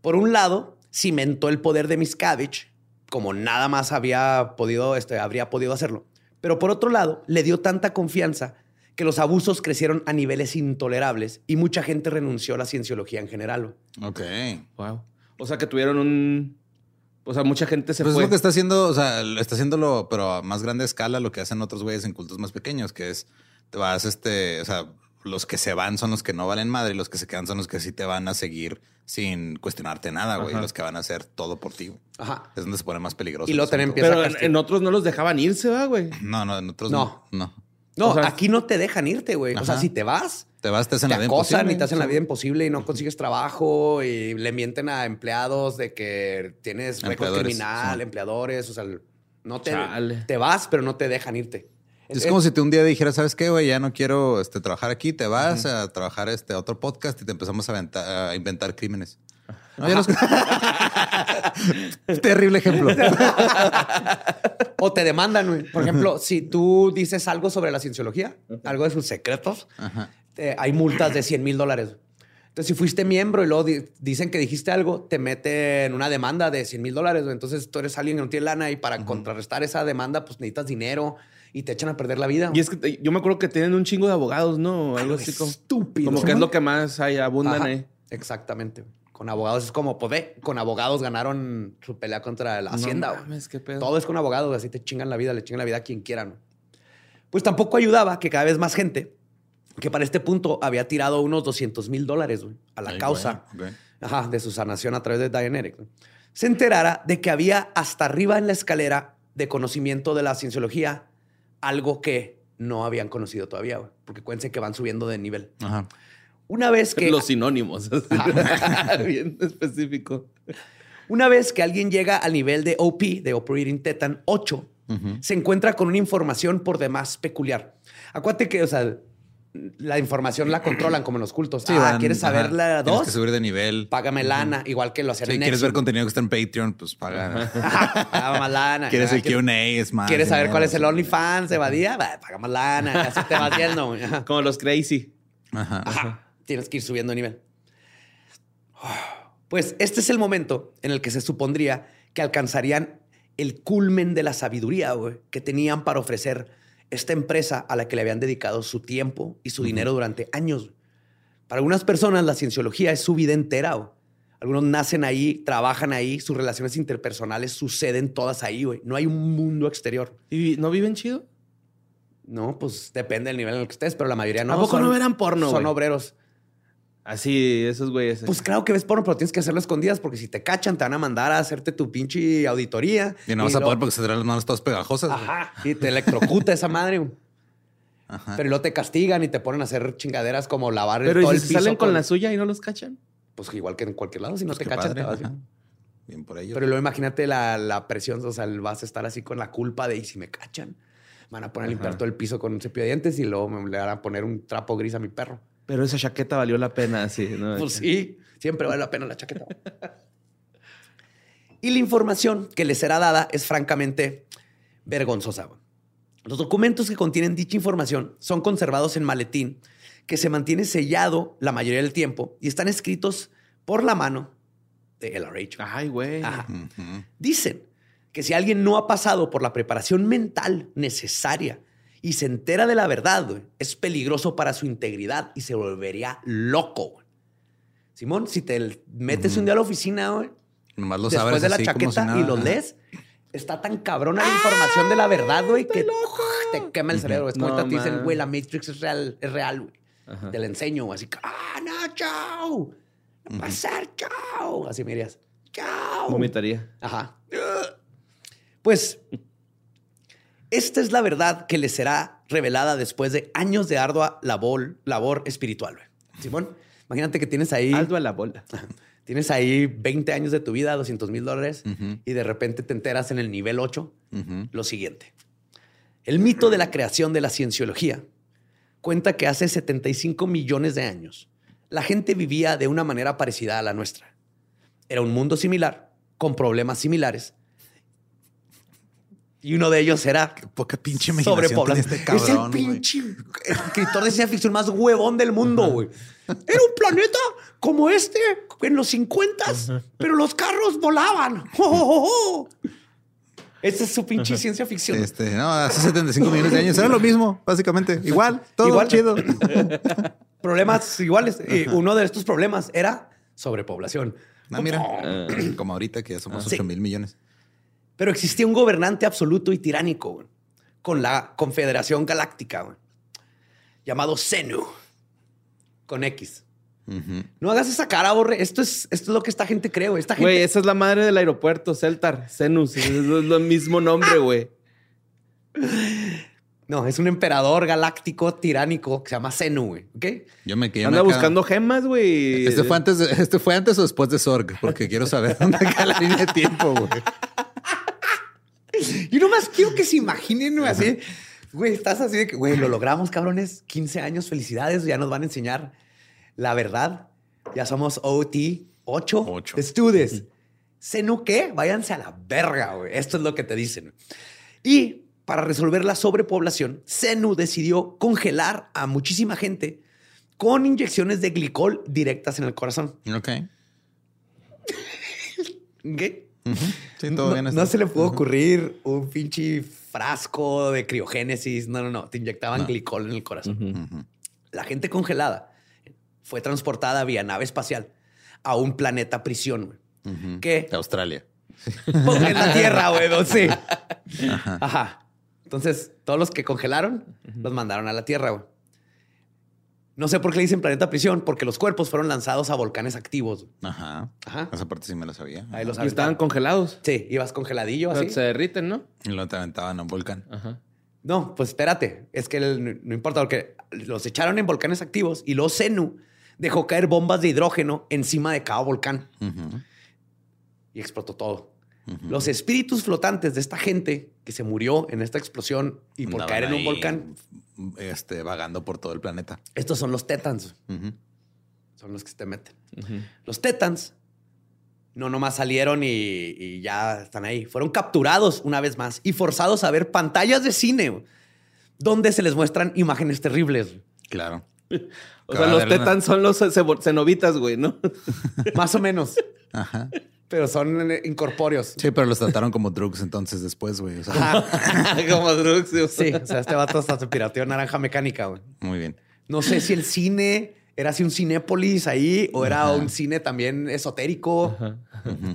Por un lado, cimentó el poder de Miscavige, como nada más había podido, este, habría podido hacerlo. Pero por otro lado, le dio tanta confianza que los abusos crecieron a niveles intolerables y mucha gente renunció a la cienciología en general. Ok. Wow. O sea, que tuvieron un... O sea, mucha gente se Pues es lo que está haciendo, o sea, lo está haciéndolo, pero a más grande escala, lo que hacen otros güeyes en cultos más pequeños, que es, te vas, este, o sea, los que se van son los que no valen madre y los que se quedan son los que sí te van a seguir sin cuestionarte nada, güey. Los que van a hacer todo por ti. güey. Ajá. Es donde se pone más peligroso. Y te asunto, empieza Pero a en, otros no los dejaban irse, va, güey. No, no, en otros No. no. No. No, O sea- aquí no te dejan irte, güey. O sea, si te vas, Te vas, te hacen te la vida acosan imposible. y te hacen la vida imposible y no consigues trabajo y le mienten a empleados de que tienes récord criminal, sí. empleadores, o sea, no te, Chale. te vas, pero no te dejan irte. Es como si tú un día dijeras, ¿sabes qué, güey? Ya no quiero este, trabajar aquí, te vas a trabajar este, a otro podcast y te empezamos a, aventar- a inventar crímenes. No, ya los- Terrible ejemplo. O te demandan, güey. Por ejemplo, si tú dices algo sobre la cienciología, algo de sus secretos, eh, hay multas de 100 mil dólares. Entonces, si fuiste miembro y luego di- dicen que dijiste algo, te meten una demanda de 100 mil dólares. Entonces, tú eres alguien que no tiene lana y para contrarrestar esa demanda, pues necesitas dinero y te echan a perder la vida. Y es que te- yo me acuerdo que tienen un chingo de abogados, ¿no? Algo así como... estúpido. Como que es lo que más hay, abundan Ajá, ahí. Exactamente. Con abogados es como, pues ve, con abogados ganaron su pelea contra la Hacienda. No güey. mames, qué pedo. Todo es con abogados, así te chingan la vida, le chingan la vida a quien quieran. Pues tampoco ayudaba que cada vez más gente, que para este punto había tirado unos 200 mil dólares güey, a la Ay, causa güey, ok. ajá, de su sanación a través de Dianetics, se enterara de que había hasta arriba en la escalera de conocimiento de la cienciología algo que no habían conocido todavía, güey, porque cuéntense que van subiendo de nivel. Ajá. Una vez que Los sinónimos. Bien específico. Una vez que alguien llega al nivel de OP, de Operating Tetan 8, se encuentra con una información por demás peculiar. Acuérdate que, o sea, la información la controlan como en los cultos. Sí, ah, van- ¿quieres saber ajá. la Tienes 2? que subir de nivel. Págame lana, igual que lo hacían Si en quieres ver contenido que está en Patreon, pues paga. Paga más lana. ¿Quieres el Q&A? Es más. ¿Quieres saber cuál es el sí. OnlyFans de Badía? Va, Paga más lana. Así te vas yendo. Como los crazy. Ajá. Ajá. Tienes que ir subiendo de nivel. Pues este es el momento en el que se supondría que alcanzarían el culmen de la sabiduría güey, que tenían para ofrecer esta empresa a la que le habían dedicado su tiempo y su dinero durante años. Para algunas personas la cienciología es su vida entera. güey. Algunos nacen ahí, trabajan ahí, sus relaciones interpersonales suceden todas ahí. güey. No hay un mundo exterior. ¿Y no viven chido? No, pues depende del nivel en el que estés, pero la mayoría no. ¿A poco son- no verán porno, Son güey? obreros. Así, esos güeyes. Pues claro que ves porno, pero tienes que hacerlo escondidas porque si te cachan te van a mandar a hacerte tu pinche auditoría. Y no vas a poder porque se traen las manos todas pegajosas. güey. Ajá. Y te electrocuta esa madre. Ajá. Pero luego te castigan y te ponen a hacer chingaderas como lavar el- Pero ¿y todo si el piso. salen con la suya y no los cachan? Pues igual que en cualquier lado, si no Pues te qué cachan, padre, te vas. ajá. Bien por ello. Pero luego imagínate la, la presión, o sea, vas a estar así con la culpa de, ¿y si me cachan? Me van a poner a limpiar todo el piso con un cepillo de dientes y luego me le van a poner un trapo gris a mi perro. Pero esa chaqueta valió la pena, sí. ¿no? Pues sí, siempre vale la pena la chaqueta. y la información que les será dada es francamente vergonzosa. Los documentos que contienen dicha información son conservados en maletín que se mantiene sellado la mayoría del tiempo y están escritos por la mano de LRH. Ay, güey. Dicen que si alguien no ha pasado por la preparación mental necesaria y se entera de la verdad, güey, es peligroso para su integridad y se volvería loco. güey. Simón, si te metes un día a la oficina, güey, Nomás lo después sabes de la así como si chaqueta y los Ajá. lees, está tan cabrona la información de la verdad, güey, que te quema el cerebro. Es como No, ahorita te dicen, güey, la Matrix es real, es real, güey. Ajá. Te la enseño, güey, así, ah, no, chao. No va a ser, chao. Así me dirías, chao. Vomitaría. Ajá. Pues esta es la verdad que les será revelada después de años de ardua labor, labor espiritual. Simón, imagínate que tienes ahí, Aldo a la bola. tienes ahí 20 años de tu vida, 200 mil dólares, y de repente te enteras en el nivel 8 Ujú. lo siguiente. El mito de la creación de la cienciología cuenta que hace 75 millones de años la gente vivía de una manera parecida a la nuestra. Era un mundo similar, con problemas similares. Y uno de ellos era Poca pinche sobrepoblación. este cabrón, es el pinche escritor de ciencia ficción más huevón del mundo, güey. Era un planeta como este en los 50, pero los carros volaban. ¡Oh, oh, oh! Esa es su pinche ciencia ficción. Este, no, hace 75 millones de años era lo mismo, básicamente. Igual, todo Igual. chido. Problemas iguales. Y uno de estos problemas era sobrepoblación. No, Ah, mira, como ahorita que ya somos Sí. 8 mil millones. Pero existía un gobernante absoluto y tiránico güey, con la Confederación Galáctica güey, llamado Zenu con X. No hagas esa cara, Borre. Esto es, esto es lo que esta gente cree, güey. Esta gente. Güey, esa es la madre del aeropuerto, Celtar, Zenus. Es lo mismo nombre, güey. No, es un emperador galáctico tiránico que se llama Zenu, güey. ¿Ok? Yo me quedé Anda buscando gemas, güey. Este fue, antes de- este fue antes o después de Sorg, porque quiero saber dónde queda la línea de tiempo, güey. Yo nomás quiero que se imaginen, así. Güey, estás así de que, güey, lo logramos, cabrones. 15 años, felicidades. Ya nos van a enseñar la verdad. Ya somos OT 8. Ocho. Estudes. ¿Senu qué? Váyanse a la verga, güey. Esto es lo que te dicen. Y para resolver la sobrepoblación, Senu decidió congelar a muchísima gente con inyecciones de glicol directas en el corazón. Ok. ¿Qué? Sí, todo no, bien. no está. se le pudo ocurrir un pinche frasco de criogénesis. No, no, no. Te inyectaban No. glicol en el corazón. La gente congelada fue transportada vía nave espacial a un planeta prisión. ¿Qué? De Australia. Pues en la Tierra, güey. Sí. Ajá. Entonces, todos los que congelaron los mandaron a la Tierra, güey. No sé por qué le dicen planeta prisión, porque los cuerpos fueron lanzados a volcanes activos. Ajá. Ajá. Esa parte sí me la sabía. Ahí los Y estaban congelados. Sí, ibas congeladillo Pero así. Se derriten, ¿no? Y lo te aventaban a un volcán. Ajá. No, pues espérate. Es que el- no importa, porque los echaron en volcanes activos y luego Zenu dejó caer bombas de hidrógeno encima de cada volcán Ujú. y explotó todo. Los espíritus flotantes de esta gente que se murió en esta explosión y por Andaban caer en un ahí, volcán, Este, vagando por todo el planeta. estos son los Tetans. Son los que se te meten. Los Tetans no nomás salieron y, y ya están ahí. Fueron capturados una vez más y forzados a ver pantallas de cine donde se les muestran imágenes terribles. Claro. O sea, los tetans son los cenobitas, güey, ¿no? Más o menos. Ajá. Pero son eh, incorpóreos. Sí, pero los trataron como drugs entonces después, güey. O sea, Ajá. Como drugs. Sí, o sea, este vato hasta se pirateó naranja mecánica, güey. muy bien. No sé si el cine era así un cinépolis ahí o era Ajá. un cine también esotérico,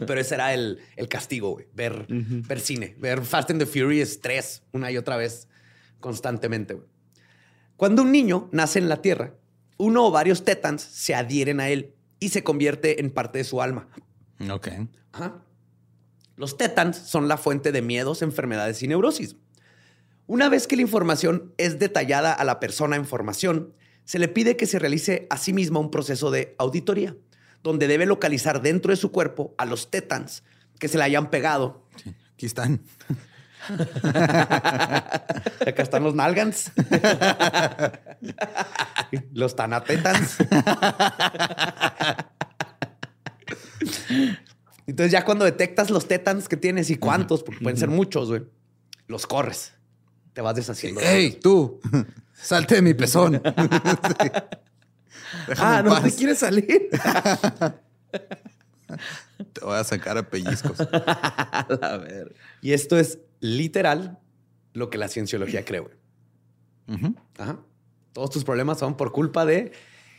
pero ese era el, el castigo, güey. Ver, ver cine, ver Fast and the Furious 3 una y otra vez constantemente, güey. Cuando un niño nace en la Tierra, uno o varios tetans se adhieren a él y se convierte en parte de su alma. Ok. Ajá. Los tetans son la fuente de miedos, enfermedades y neurosis. Una vez que la información es detallada a la persona en formación, se le pide que se realice a sí misma un proceso de auditoría, donde debe localizar dentro de su cuerpo a los tetans que se le hayan pegado. Aquí están. Acá están los nalgans. los tanatetans. Entonces ya cuando detectas los tetans que tienes y cuántos, porque pueden ser muchos, güey, los corres. Te vas deshaciendo. de ¡Ey, tú! ¡Salte de mi pezón! Sí. Ah, no paz. te quieres salir. Te voy a sacar a pellizcos. A ver. y esto es literal lo que la cienciología cree, güey. Ajá. Todos tus problemas son por culpa de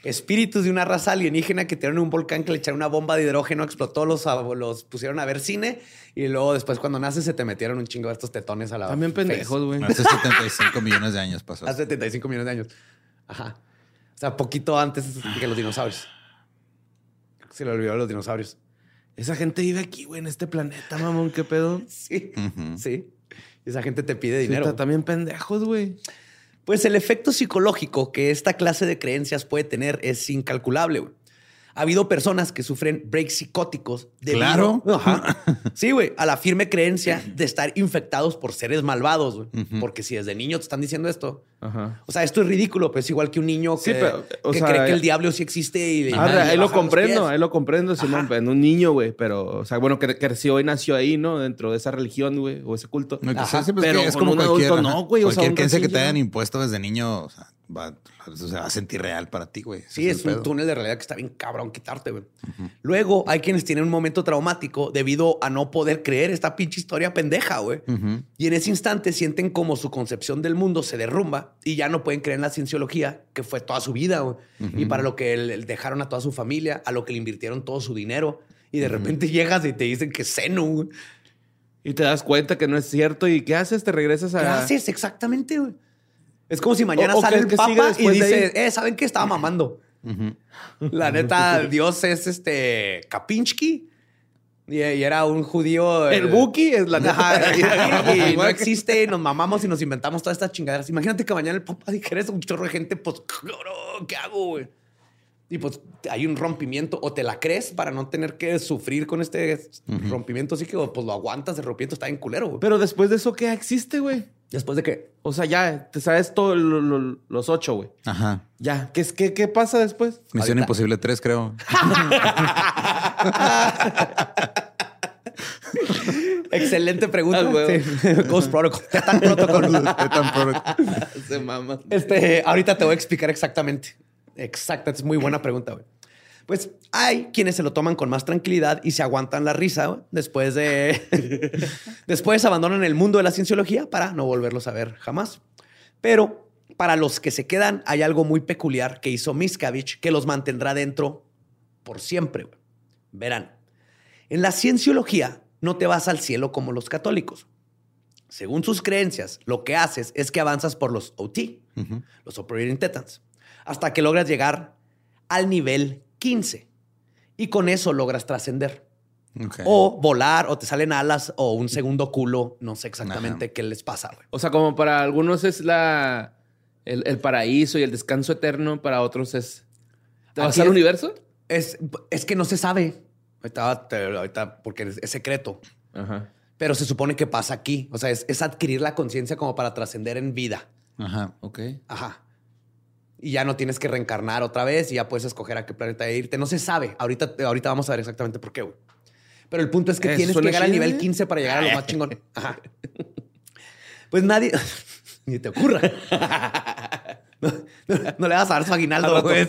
espíritus de una raza alienígena que tiraron un volcán que le echaron una bomba de hidrógeno, explotó, los, los pusieron a ver cine y luego después cuando naces se te metieron un chingo de estos tetones a la También pendejos, güey. Hace 75 millones de años pasó. Hace 75 millones de años. Ajá. O sea, poquito antes que los dinosaurios. Se le olvidó a los dinosaurios. Esa gente vive aquí, güey, en este planeta, mamón. ¿Qué pedo? Sí. Ujú. Sí. Y esa gente te pide Sí, dinero. está también pendejos, güey. Pues el efecto psicológico que esta clase de creencias puede tener es incalculable. Ha habido personas que sufren breaks psicóticos debido Claro. Ajá. Sí, güey, a la firme creencia de estar infectados por seres malvados, güey. Porque si desde niño te están diciendo esto, Ajá. o sea, esto es ridículo, pero es igual que un niño que, Sí, pero, o que sea, cree que el eh, diablo sí existe y, Ah, y ahí lo comprendo, ahí lo comprendo, Simón, en un niño, güey, pero, o sea, bueno, que creció y nació ahí, ¿no? Dentro de esa religión, güey, o ese culto. No, que Ajá, pues, pero que es con como un cualquier, adulto ajá, no, güey, o sea, Cualquier creencia que te hayan ya- impuesto desde niño, o sea, va, o sea, va a sentir real para ti, güey. Sí, es un pedo. túnel de realidad que está bien cabrón quitarte, güey. Luego hay quienes tienen un momento traumático debido a no poder creer esta pinche historia pendeja, güey. Y en ese instante sienten como su concepción del mundo se derrumba y ya no pueden creer en la cienciología, que fue toda su vida, güey. Y para lo que le- dejaron a toda su familia, a lo que le invirtieron todo su dinero. Y de repente llegas y te dicen que es seno, güey. Y te das cuenta que no es cierto. ¿Y qué haces? Te regresas a. ¿Qué haces exactamente, güey? Es como si mañana O- o sale que- el papa y dice, eh, ¿saben qué? Estaba mamando. La neta, Dios es este Kapinski y, y era un judío. El eh, Buki es la Ajá, y, y no existe, nos mamamos y nos inventamos todas estas chingaderas. Imagínate que mañana el papá dijera eso, un chorro de gente, pues, ¿qué hago, güey? Y pues hay un rompimiento, o te la crees para no tener que sufrir con este rompimiento, así que pues lo aguantas, el rompimiento está en culero, güey. Pero después de eso, ¿qué existe, güey? Después de que O sea, ya, te sabes todos los ocho, güey. Ajá. Ya, ¿qué, es- qué, ¿qué pasa después? Misión Ahorita. Imposible 3, creo. Excelente pregunta. Ah, huevo. Sí. Ghost Protocol. Tetan Protocol. Tetan Protocol. Se mama. Este, ahorita te voy a explicar exactamente. Exacta, es muy buena pregunta, güey. Pues hay quienes se lo toman con más tranquilidad y se aguantan la risa después de. después abandonan el mundo de la cienciología para no volverlos a ver jamás. Pero para los que se quedan, hay algo muy peculiar que hizo Miscavige que los mantendrá dentro por siempre. Verán, en la cienciología no te vas al cielo como los católicos. Según sus creencias, lo que haces es que avanzas por los OT, los Operating Tetans, hasta que logras llegar al nivel 15. Y con eso logras trascender. Ok. O volar, o te salen alas, o un segundo culo. No sé exactamente Ajá. qué les pasa, güey. O sea, como para algunos es la el, el paraíso y el descanso eterno, para otros es. ¿Te vas Aquí al es- universo? Es, es que no se sabe. Ahorita, ahorita, porque es, es secreto. Ajá. Pero se supone que pasa aquí. O sea, es, es adquirir la conciencia como para trascender en vida. Ajá. Ok. Ajá. Y ya no tienes que reencarnar otra vez y ya puedes escoger a qué planeta irte. No se sabe. Ahorita, ahorita vamos a ver exactamente por qué, güey. Pero el punto es que Eso tienes que llegar al nivel ¿eh? 15 para llegar a lo más chingón. Ajá. Pues nadie... Ni te ocurra. No, no- no le vas a dar su aguinaldo, Al güey.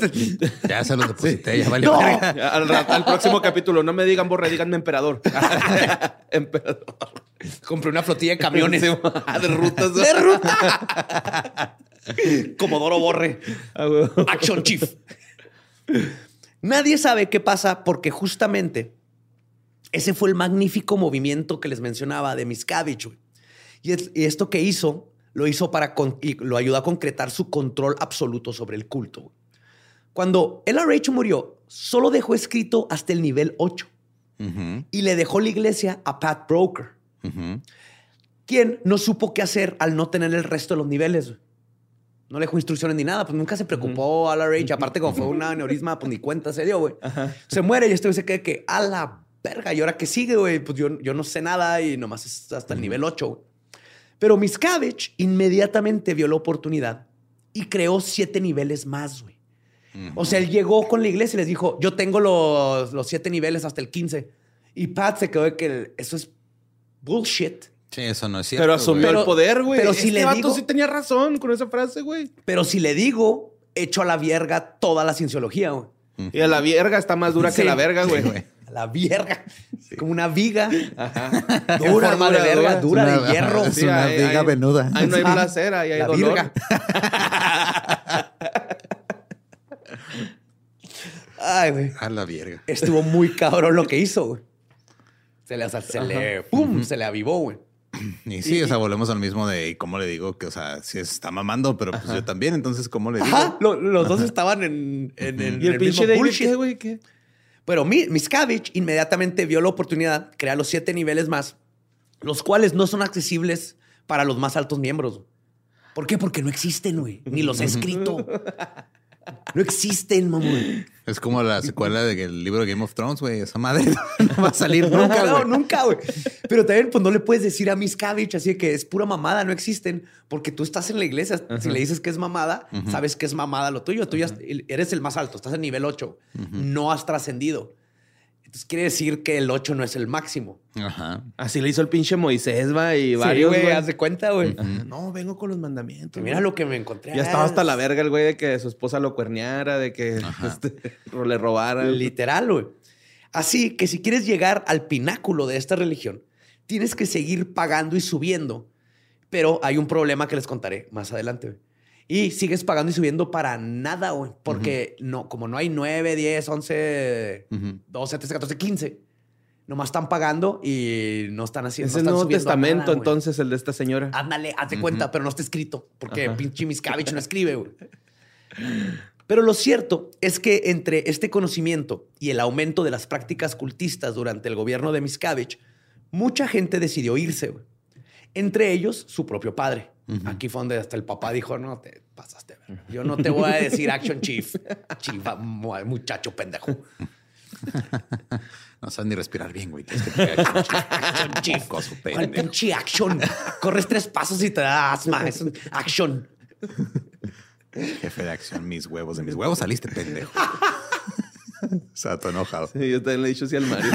Ya se los deposité, ya valió. No. verga. Al, rato- al próximo capítulo, no me digan borre, díganme emperador. emperador. Compré una flotilla de camiones. de rutas. ¡De ruta! Comodoro Borre. Ah. Action Chief. Nadie sabe qué pasa porque justamente ese fue el magnífico movimiento que les mencionaba de Miscavige. Y, es- y esto que hizo, lo hizo para con- y lo ayudó a concretar su control absoluto sobre el culto. Cuando LRH murió, solo dejó escrito hasta el nivel 8 Ujú, y le dejó la iglesia a Pat Broker, quien no supo qué hacer al no tener el resto de los niveles. No le dejó instrucciones ni nada, pues nunca se preocupó a la Rage. Aparte, como fue un aneurisma, pues ni cuenta se dio, güey. Se muere y este güey se queda que a la verga. ¿Y ahora qué sigue, güey? Pues yo, yo no sé nada y nomás es hasta el nivel 8, güey. Pero Miscavige inmediatamente vio la oportunidad y creó siete niveles más, güey. O sea, él llegó con la iglesia y les dijo, yo tengo los, los siete niveles hasta el 15. Y Pat se quedó de que eso es bullshit. Sí, eso no es cierto. Pero asumió güey. El poder, güey. pero Este si le vato digo- sí tenía razón con esa frase, güey. Pero si le digo, echo a la vierga toda la cienciología, güey. Y a la verga está más dura Sí. que la verga, güey. Sí. A la vierga. Como una viga. Ajá. En forma de dura, verga, dura. dura, de hierro. es una viga venuda. Ahí no hay placer, ahí hay La dolor. virga. Ay, güey. A la verga. Estuvo muy cabrón lo que hizo, güey. Se le, o sea, se le, pum, se le avivó, güey. Y sí, o sea, volvemos al mismo de, ¿y cómo le digo? Que, o sea, si está mamando, pero pues yo también, entonces, ¿cómo le digo? Ajá, lo- los dos estaban en, en- en Y el, el pinche mismo bullshit. ¿qué, güey? ¿Qué? Pero Mi- Miscavige inmediatamente vio la oportunidad, crea los siete niveles más, los cuales no son accesibles para los más altos miembros. ¿Por qué? Porque no existen, güey. Ni los he escrito. No existen, mamón. Es como la secuela del libro de Game of Thrones, güey. Esa madre no va a salir nunca, No, nunca, güey. Pero también, pues no le puedes decir a Miss Cabbage así de que es pura mamada, no existen, porque tú estás en la iglesia. Si le dices que es mamada, sabes que es mamada lo tuyo. Tú ya eres el más alto, estás en nivel 8. No has trascendido. Entonces quiere decir que el 8 no es el máximo. Ajá. Así le hizo el pinche Moisés, va, y varios, güey, güey. haz de cuenta, güey. No, vengo con los mandamientos. Mira güey. lo que me encontré. Ya estaba hasta la verga el güey de que su esposa lo cuerneara, de que este, le robara. Literal, güey. Así que si quieres llegar al pináculo de esta religión, tienes que seguir pagando y subiendo. Pero hay un problema que les contaré más adelante. güey. Y sigues pagando y subiendo para nada, güey. Porque no, como no hay 9, 10, 11, Ujú. 12, 13, 14, 15, nomás están pagando y no están haciendo. Es el no están Nuevo Testamento, nada, entonces, el de esta señora. Ándale, haz de cuenta, pero no está escrito. Porque Ajá. pinche Miscavige no escribe, güey. Pero lo cierto es que entre este conocimiento y el aumento de las prácticas cultistas durante el gobierno de Miscavige, mucha gente decidió irse, güey. Entre ellos, su propio padre. Aquí fue donde hasta el papá dijo, no, te pasaste. ver. Yo no te voy a decir Action Chief. Chifa, mu- muchacho pendejo. No sabes ni respirar bien, güey. Tienes que pegar Action Chief. Coso ¿Cuál pendejo. pinche action? Corres tres pasos y te da asma. Es un action. Jefe de acción, mis huevos. De mis huevos saliste, pendejo. Sato enojado. Sí, yo también le he dicho así al Mario.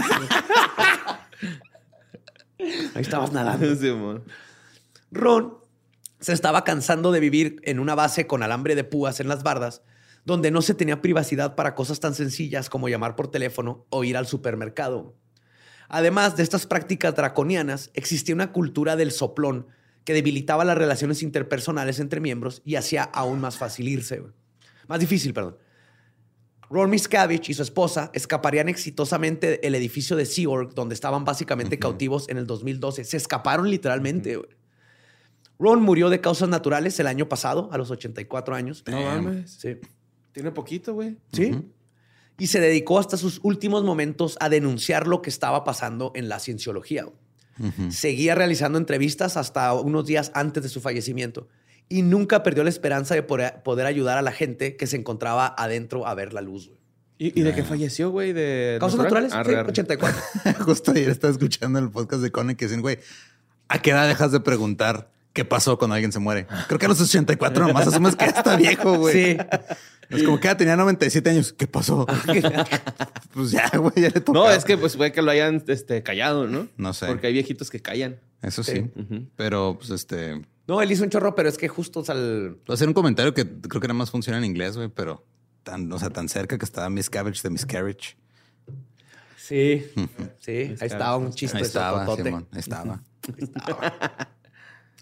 Ahí estabas nadando. Ron se estaba cansando de vivir en una base con alambre de púas en las bardas, donde no se tenía privacidad para cosas tan sencillas como llamar por teléfono o ir al supermercado. Además de estas prácticas draconianas, existía una cultura del soplón que debilitaba las relaciones interpersonales entre miembros y hacía aún más fácil irse. Más difícil, perdón. Ron Miscavige y su esposa escaparían exitosamente del edificio de Sea Org, donde estaban básicamente cautivos en el 2012. Se escaparon literalmente. güey. Ron murió de causas naturales el año pasado, a los 84 años. No mames. Sí. Tiene poquito, güey. Sí. Y se dedicó hasta sus últimos momentos a denunciar lo que estaba pasando en la cienciología. Seguía realizando entrevistas hasta unos días antes de su fallecimiento y nunca perdió la esperanza de poder, ayudar a la gente que se encontraba adentro a ver la luz. güey. ¿Y, y de qué falleció, güey? ¿De ¿Causas natural? naturales? Arre, Sí, arre. 84. Justo ayer estaba escuchando el podcast de Conan que dicen, güey, ¿a qué edad dejas de preguntar qué pasó cuando alguien se muere? Creo que a los 84 nomás asumes que está viejo, güey. Sí. Es como que ya tenía 97 años. ¿Qué pasó? pues ya, güey, ya le tocó. No, es que pues fue que lo hayan este, callado, ¿no? No sé. Porque hay viejitos que callan. Eso sí. Pero, pues, este... No, él hizo un chorro, pero es que justo o sea, el- Voy a hacer un comentario que creo que nada más funciona en inglés, güey, pero tan, o sea, tan cerca que estaba Miscavige de Miscarriage. Sí, sí. Ahí estaba un chiste. Ahí estaba. Simón, ahí estaba. Ahí estaba.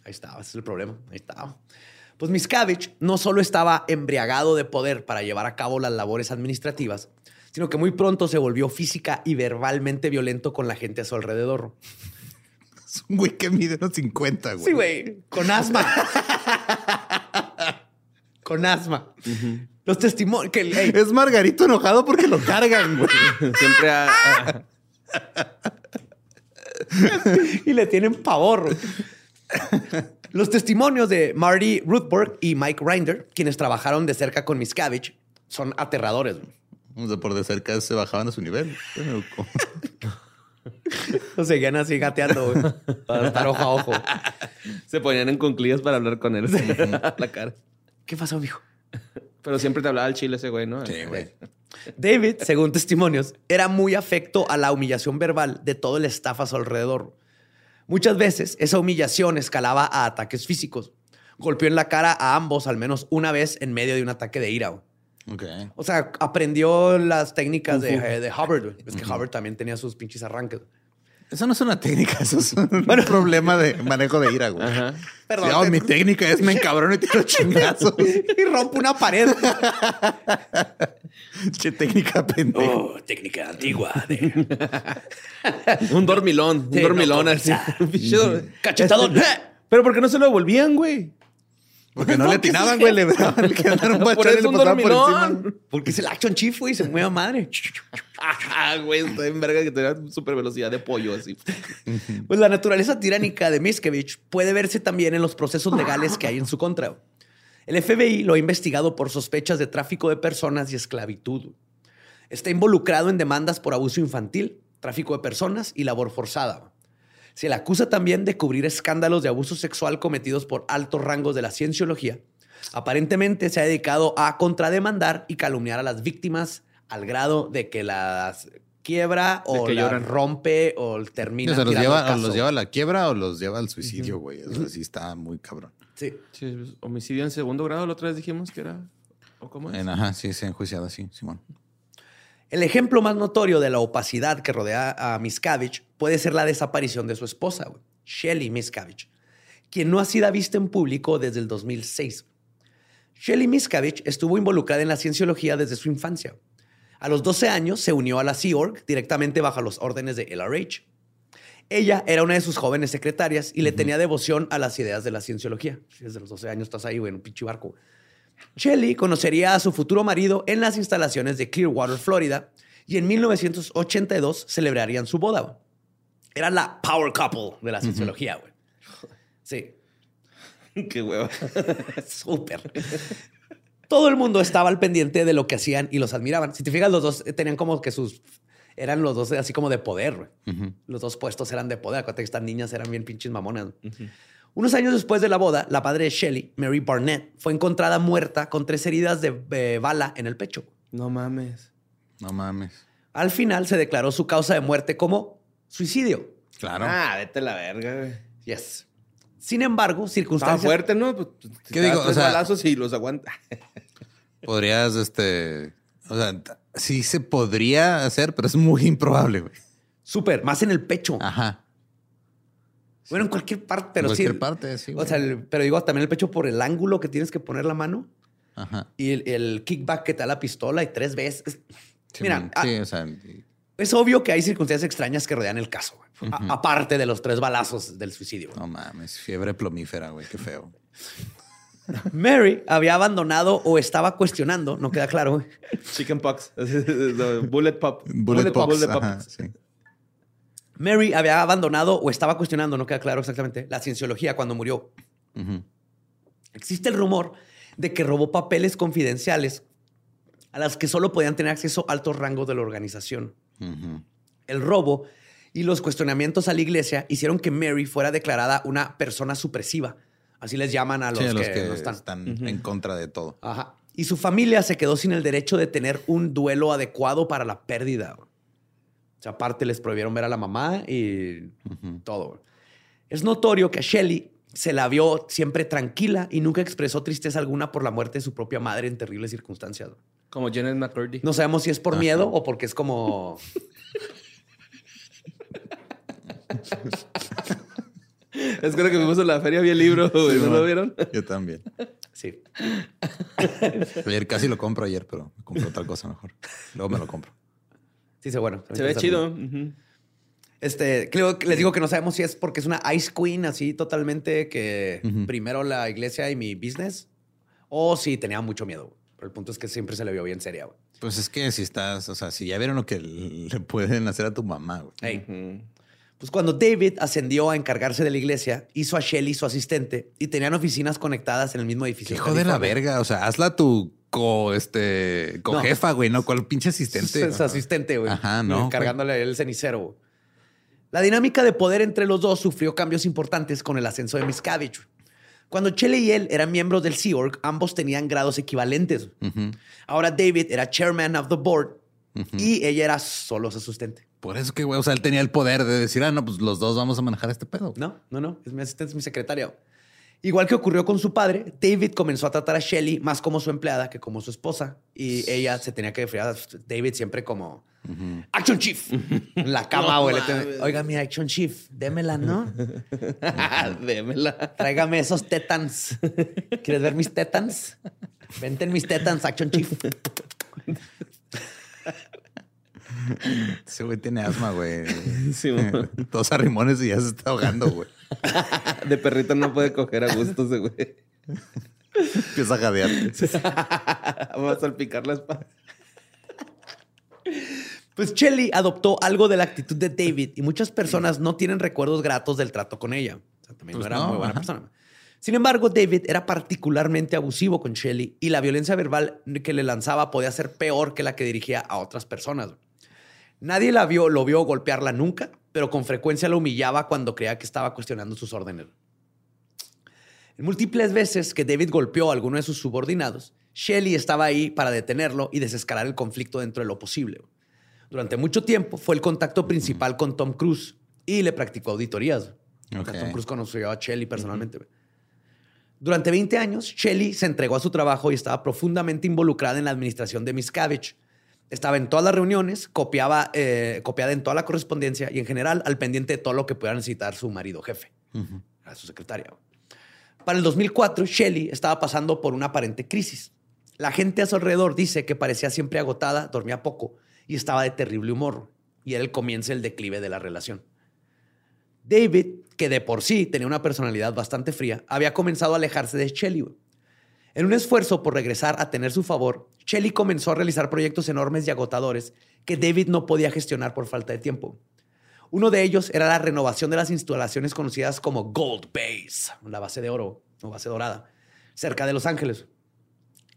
Ahí estaba, ese es el problema. Ahí estaba. Pues Miscavige no solo estaba embriagado de poder para llevar a cabo las labores administrativas, sino que muy pronto se volvió física y verbalmente violento con la gente a su alrededor. Es un güey que mide unos 50, güey. Sí, güey, con asma. con asma. Los testimonios Es Margarito enojado porque lo cargan, güey. Siempre a- y le tienen pavor. Los testimonios de Marty Ruthberg y Mike Rinder, quienes trabajaron de cerca con Miscavige, son aterradores. O sea, por de cerca se bajaban a su nivel. Lo seguían así gateando, güey, para estar ojo a ojo. se ponían en conclillas para hablar con él. la cara. ¿Qué pasó, mijo? Pero siempre te hablaba el chile ese güey, ¿no? Sí, güey. David, según testimonios, era muy afecto a la humillación verbal de todo el staff a su alrededor. Muchas veces esa humillación escalaba a ataques físicos. Golpeó en la cara a ambos al menos una vez en medio de un ataque de ira. güey. Ok. O sea, aprendió las técnicas de, eh, de Hubbard. Es que Hubbard también tenía sus pinches arranques. Eso no es una técnica, eso es un problema de manejo de ira, güey. Ajá. Perdón. Sí, oh, mi técnica es me encabrono y tiro chingazos. y rompe una pared. che, técnica pendeja. Oh, técnica antigua. de- Un dormilón. Un Sí, dormilón no, así. pinche dor- Cachetadón. Pero ¿por qué no se lo devolvían, güey? Porque no le atinaban, güey. Le daban le quedaron un Por bachón y eso le un pasaban por encima. Porque es el action chief, güey. Se mueve a madre. Güey, está en verga que tenía super velocidad de pollo así. Pues la naturaleza tiránica de Miskevich puede verse también en los procesos legales que hay en su contra. El FBI lo ha investigado por sospechas de tráfico de personas y esclavitud. Está involucrado en demandas por abuso infantil, tráfico de personas y labor forzada. Se le acusa también de cubrir escándalos de abuso sexual cometidos por altos rangos de la cienciología. Aparentemente se ha dedicado a contrademandar y calumniar a las víctimas al grado de que las quiebra o lloran. rompe o termina. O sea, los lleva, o los lleva a la quiebra o los lleva al suicidio, güey. Sea, sí está muy cabrón. Sí. Sí, homicidio en segundo grado, la otra vez dijimos que era. ¿O cómo es? En, ajá, sí, se ha enjuiciado así, Simón. El ejemplo más notorio de la opacidad que rodea a Miscavige puede ser la desaparición de su esposa, Shelly Miscavige, quien no ha sido vista en público desde el 2006. Shelly Miscavige estuvo involucrada en la cienciología desde su infancia. A los 12 años se unió a la Sea Org directamente bajo los órdenes de LRH. Ella era una de sus jóvenes secretarias y le tenía devoción a las ideas de la cienciología. Desde los 12 años estás ahí, güey, en un pinche barco. Shelley conocería a su futuro marido en las instalaciones de Clearwater, Florida, y en 1982 celebrarían su boda. Era la power couple de la cienciología, güey. Sí, Qué hueva. súper. Todo el mundo estaba al pendiente de lo que hacían y los admiraban. Si te fijas, los dos tenían como que sus... Eran los dos así como de poder. güey. Los dos puestos eran de poder. Acuérdate que estas niñas eran bien pinches mamonas. Unos años después de la boda, la padre de Shelley, Mary Barnett, fue encontrada muerta con tres heridas de eh, bala en el pecho. No mames. No mames. Al final se declaró su causa de muerte como suicidio. Claro. Ah, vete a la verga, güey. Yes. Sin embargo, circunstancias... fuerte, ¿no? Pues, ¿Qué te das digo? O sea- balazos y los aguanta. Podrías, este. O sea, sí se podría hacer, pero es muy improbable, güey. Súper, más en el pecho. Ajá. Bueno, en cualquier parte, pero En sí. cualquier parte, sí, O güey. sea, el- pero digo también el pecho por el ángulo que tienes que poner la mano Ajá. y el, el kickback que te da la pistola y tres veces. Mira, ah, Sí, o sea. es obvio que hay circunstancias extrañas que rodean el caso, güey. Aparte de los tres balazos del suicidio. güey. No mames, fiebre plomífera, güey, qué feo. Mary había abandonado o estaba cuestionando, no queda claro, Chicken pox. Bullet pop. Bullet. Bullet ajá, sí. Mary había abandonado o estaba cuestionando, no queda claro exactamente, la cienciología cuando murió. Existe el rumor de que robó papeles confidenciales a las que solo podían tener acceso altos rangos de la organización. El robo y los cuestionamientos a la iglesia hicieron que Mary fuera declarada una persona supresiva. Así les llaman a los, Sí, a los que, que no están. están en contra de todo. Ajá. Y su familia se quedó sin el derecho de tener un duelo adecuado para la pérdida. O sea, aparte les prohibieron ver a la mamá y todo. Es notorio que a Shelley se la vio siempre tranquila y nunca expresó tristeza alguna por la muerte de su propia madre en terribles circunstancias. Como Janet McCurdy. No sabemos si es por miedo o porque es como... Es que lo que vimos en la feria vi el libro, güey. ¿No lo vieron? Yo también. Sí. Ayer casi lo compro ayer, pero me compré otra cosa mejor. Luego me lo compro. Sí, sí, bueno. Se ve chido. Este, creo que les digo que no sabemos si es porque es una Ice Queen así totalmente que primero la iglesia y mi business o si tenía mucho miedo. Pero el punto es que siempre se le vio bien seria. güey. Pues es que si estás, o sea, si ya vieron lo que le pueden hacer a tu mamá, güey. Pues cuando David ascendió a encargarse de la iglesia, hizo a Shelly su asistente y tenían oficinas conectadas en el mismo edificio. hijo de la verga. O sea, hazla tu co, este, co No. jefa, güey, no cual pinche asistente. Es asistente, güey. Ajá, no, Encargándole el cenicero. La dinámica de poder entre los dos sufrió cambios importantes con el ascenso de Miscavige. Cuando Shelley y él eran miembros del Sea Org, ambos tenían grados equivalentes. Ahora David era chairman of the board y ella era solo su asistente. Por eso que, güey, o sea, él tenía el poder de decir, ah, no, pues los dos vamos a manejar este pedo. No, no, no. Es mi asistente, es mi secretaria. Igual que ocurrió con su padre, David comenzó a tratar a Shelly más como su empleada que como su esposa. Y ella se tenía que referir a David siempre como Action Chief. En la cama, No mames. Oiga, mi Action Chief, démela, ¿no? Démela. Tráigame esos tetans. ¿Quieres ver mis tetans? Vente en mis tetans, Action Chief. Ese güey tiene asma, güey. Sí. Dos arrimones y ya se está ahogando, güey. De perrito no puede coger a gusto ese güey. Empieza a jadear. Va a salpicar la espalda. Pues Shelly adoptó algo de la actitud de David y muchas personas no tienen recuerdos gratos del trato con ella. O sea, también Pues no era no, muy buena ajá. persona. Sin embargo, David era particularmente abusivo con Shelley y la violencia verbal que le lanzaba podía ser peor que la que dirigía a otras personas. Nadie la vio, lo vio golpearla nunca, pero con frecuencia la humillaba cuando creía que estaba cuestionando sus órdenes. En múltiples veces que David golpeó a alguno de sus subordinados, Shelley estaba ahí para detenerlo y desescalar el conflicto dentro de lo posible. Durante mucho tiempo fue el contacto principal con Tom Cruise y le practicó auditorías. Tom Cruise conoció a Shelley personalmente. Durante 20 años, Shelley se entregó a su trabajo y estaba profundamente involucrada en la administración de Miscavige. Estaba en todas las reuniones, copiaba, eh, copiada en toda la correspondencia y en general al pendiente de todo lo que pudiera necesitar su marido jefe, a su secretaria. Para el 2004, Shelley estaba pasando por una aparente crisis. La gente a su alrededor dice que parecía siempre agotada, dormía poco y estaba de terrible humor. Y era el comienzo del declive de la relación. David, que de por sí tenía una personalidad bastante fría, había comenzado a alejarse de Shelley. En un esfuerzo por regresar a tener su favor, Shelley comenzó a realizar proyectos enormes y agotadores que David no podía gestionar por falta de tiempo. Uno de ellos era la renovación de las instalaciones conocidas como Gold Base, la base de oro o base dorada, cerca de Los Ángeles.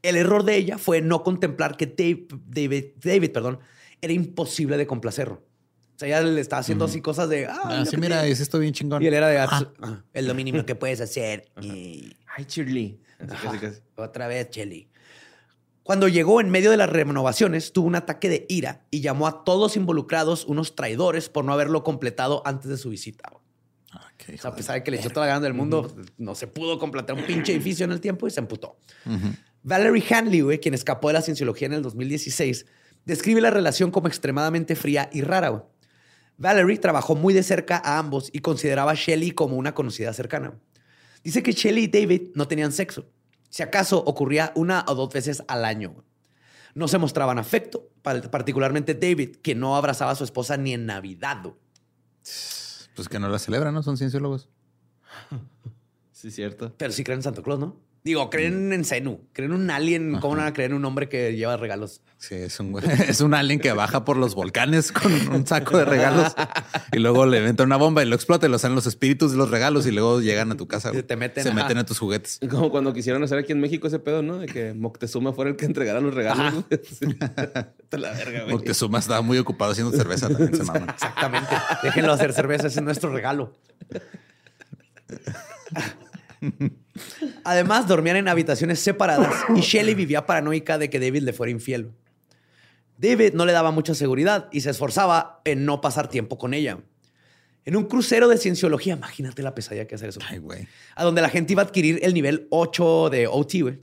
El error de ella fue no contemplar que Dave- David, David perdón, era imposible de complacerlo. O sea, ella le estaba haciendo así cosas de... "Ah, sí, mira, tiene". es esto bien chingón. Y él era de... "Ah, es lo mínimo que puedes hacer. Y Ay, Shirley. Así Ajá. casi, casi. otra vez, Chelly. Cuando llegó en medio de las renovaciones, tuvo un ataque de ira y llamó a todos involucrados unos traidores por no haberlo completado antes de su visita. Ah, qué O hijo sea, a pesar de que le echó toda la gana del mundo, no se pudo completar un pinche edificio en el tiempo y se emputó. Valerie Hanley, quien escapó de la cienciología en el 2016, describe la relación como extremadamente fría y rara. Valerie trabajó muy de cerca a ambos y consideraba a Shelley como una conocida cercana. Dice que Shelley y David no tenían sexo. Si acaso ocurría una o dos veces al año. No se mostraban afecto, pa- particularmente David, que no abrazaba a su esposa ni en Navidad. Pues que no la celebran, ¿no? Son cienciólogos. Sí, cierto. Pero sí creen en Santa Claus, ¿no? Digo, creen en Zenu, creen en un alien. ¿Cómo no van a creer en un hombre que lleva regalos? Sí, es un, es un alien que baja por los volcanes con un saco de regalos y luego le inventa una bomba y lo explota y lo salen los espíritus de los regalos y luego llegan a tu casa. te meten, Se ajá. meten a tus juguetes. Como cuando quisieron hacer aquí en México ese pedo, ¿no? De que Moctezuma fuera el que entregara los regalos. la verga, güey. Moctezuma estaba muy ocupado haciendo cerveza también, se maman. Exactamente. Déjenlo hacer cerveza, ese es nuestro regalo. Además, dormían en habitaciones separadas y Shelley vivía paranoica de que David le fuera infiel. David no le daba mucha seguridad y se esforzaba en no pasar tiempo con ella. En un crucero de cienciología, imagínate la pesadilla que hacer eso. Ay, güey. a donde la gente iba a adquirir el nivel 8 de OT, güey,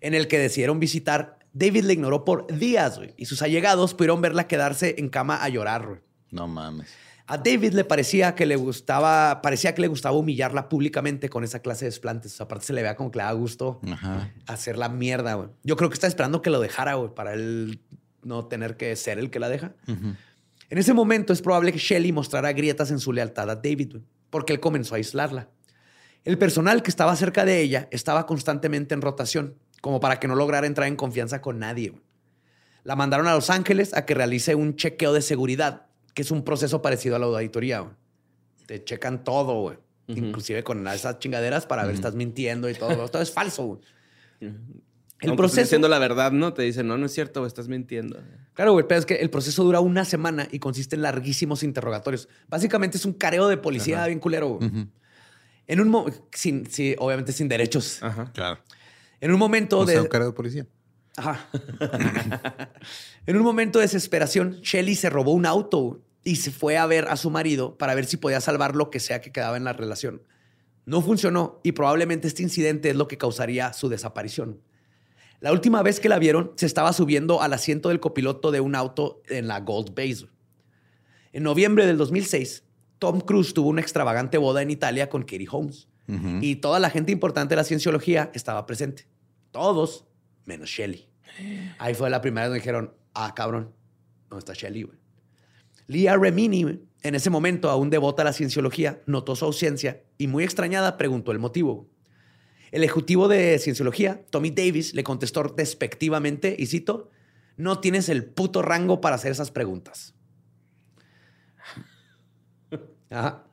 en el que decidieron visitar. David le ignoró por días, güey, y sus allegados pudieron verla quedarse en cama a llorar, güey. No mames. A David le parecía que le gustaba, parecía que le gustaba humillarla públicamente con esa clase de desplantes. O sea, aparte se le veía como que le daba gusto Ajá. hacer la mierda, güey. Yo creo que está esperando que lo dejara, güey, para él no tener que ser el que la deja. En ese momento es probable que Shelley mostrara grietas en su lealtad a David, güey, porque él comenzó a aislarla. El personal que estaba cerca de ella estaba constantemente en rotación, como para que no lograra entrar en confianza con nadie. güey. La mandaron a Los Ángeles a que realice un chequeo de seguridad, que es un proceso parecido a la auditoría. güey. Te checan todo, güey. Inclusive con esas chingaderas para ver si estás mintiendo y todo. Todo es falso, güey. El Aunque proceso... diciendo la verdad, ¿no? Te dicen, no, no es cierto, güey, estás mintiendo. Claro, güey, pero es que el proceso dura una semana y consiste en larguísimos interrogatorios. Básicamente es un careo de policía bien culero. güey. En un sin, sí, obviamente sin derechos. Ajá. Claro. En un momento O sea, de un cara de policía. Ajá. en un momento de desesperación, Shelly se robó un auto güey, y se fue a ver a su marido para ver si podía salvar lo que sea que quedaba en la relación. No funcionó y probablemente este incidente es lo que causaría su desaparición. La última vez que la vieron, se estaba subiendo al asiento del copiloto de un auto en la Gold Base. En noviembre del 2006, Tom Cruise tuvo una extravagante boda en Italia con Katie Holmes. Y toda la gente importante de la cienciología estaba presente. Todos, menos Shelley. Ahí fue la primera vez donde dijeron, ah, cabrón, ¿dónde está Shelley, güey? Leah Remini, en ese momento aún devota a la cienciología, notó su ausencia y muy extrañada preguntó el motivo. El ejecutivo de cienciología, Tommy Davis, le contestó despectivamente, y cito, no tienes el puto rango para hacer esas preguntas. Ajá.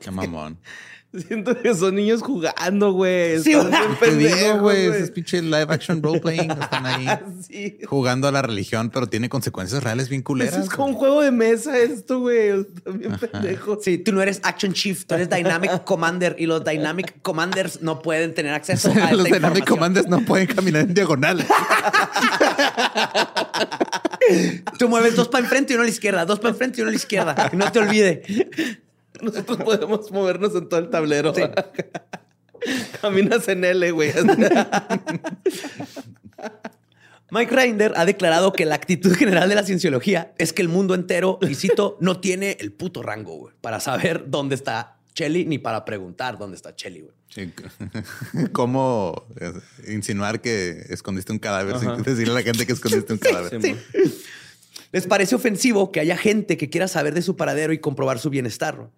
Qué mamón. Siento que son niños jugando, güey. Sí, Te digo, güey, esos pinches live action role playing están ahí Sí. jugando a la religión, pero tiene consecuencias reales bien culeras. Eso es como un juego de mesa esto, güey. Están bien pendejos. Sí, tú no eres Action Chief, tú eres Dynamic Commander y los Dynamic Commanders no pueden tener acceso a esta Los Dynamic. Commanders no pueden caminar en diagonal. Tú mueves dos para enfrente y uno a la izquierda, dos para enfrente y uno a la izquierda. Que no te olvide. Nosotros podemos movernos en todo el tablero. Caminas en L, güey. Mike Reinder ha declarado que la actitud general de la cienciología es que el mundo entero, y cito, no tiene el puto rango güey, para saber dónde está Chelly ni para preguntar dónde está Chelly. güey. Sí. ¿Cómo eh, insinuar que escondiste un cadáver sin decirle a la gente que escondiste un cadáver? Sí, Les parece ofensivo que haya gente que quiera saber de su paradero y comprobar su bienestar. ¿no?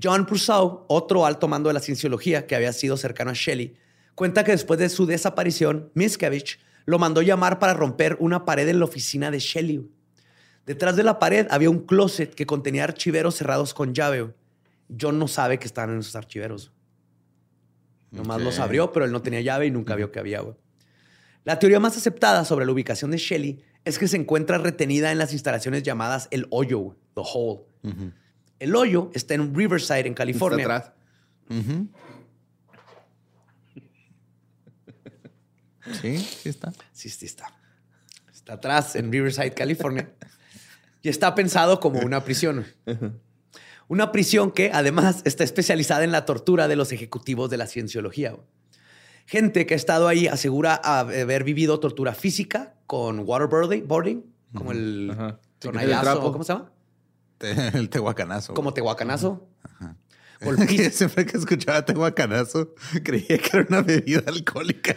John Purcell, otro alto mando de la cienciología que había sido cercano a Shelley, cuenta que después de su desaparición, Miscavige lo mandó llamar para romper una pared en la oficina de Shelley. Detrás de la pared había un closet que contenía archiveros cerrados con llave. John no sabe que estaban en esos archiveros. Nomás Ok. los abrió, pero él no tenía llave y nunca vio que había. güey. La teoría más aceptada sobre la ubicación de Shelley es que se encuentra retenida en las instalaciones llamadas el hoyo, the hole. El hoyo está en Riverside, en California. Está atrás. Sí, sí está. Sí, sí está. Está atrás, en Riverside, California. y está pensado como una prisión. Una prisión que además está especializada en la tortura de los ejecutivos de la cienciología. Gente que ha estado ahí asegura haber vivido tortura física con waterboarding, boarding, como el Ajá. trapo. ¿cómo se llama? Te- el tehuacanazo. Como tehuacanazo. Golpiza. Siempre que escuchaba tehuacanazo, creía que era una bebida alcohólica.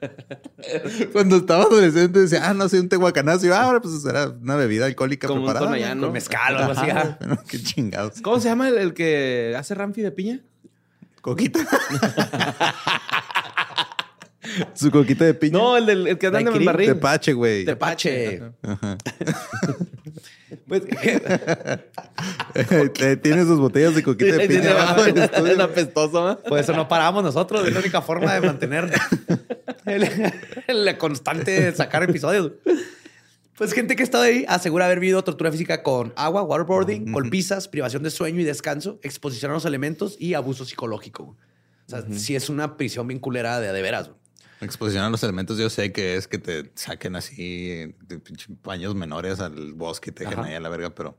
Cuando estaba adolescente decía, ah, no sé, un tehuacanazo. Y yo, ah, ahora pues será una bebida alcohólica Como un preparada. Con ¿no? mezcal o algo así. Ajá, ajá. bueno, qué chingados. ¿Cómo se llama el, el que hace Ramfi de piña? Coquita. Su coquita de piña. No, el, del, el que anda en el barril. Tepache, güey. Tepache. Ajá. Pues, Eh, Tiene sus botellas de coquita de piña abajo del estudio. Es apestoso, ¿eh? Por eso no paramos nosotros. Es la única forma de mantener el constante sacar episodios. Pues gente que ha estado ahí asegura haber vivido tortura física con agua, waterboarding, golpizas, privación de sueño y descanso, exposición a los elementos y abuso psicológico. O sea, sí es una prisión bien culera de, de veras. Exposición a los elementos, yo sé que es que te saquen así de paños menores al bosque y te dejen Ajá. ahí a la verga, pero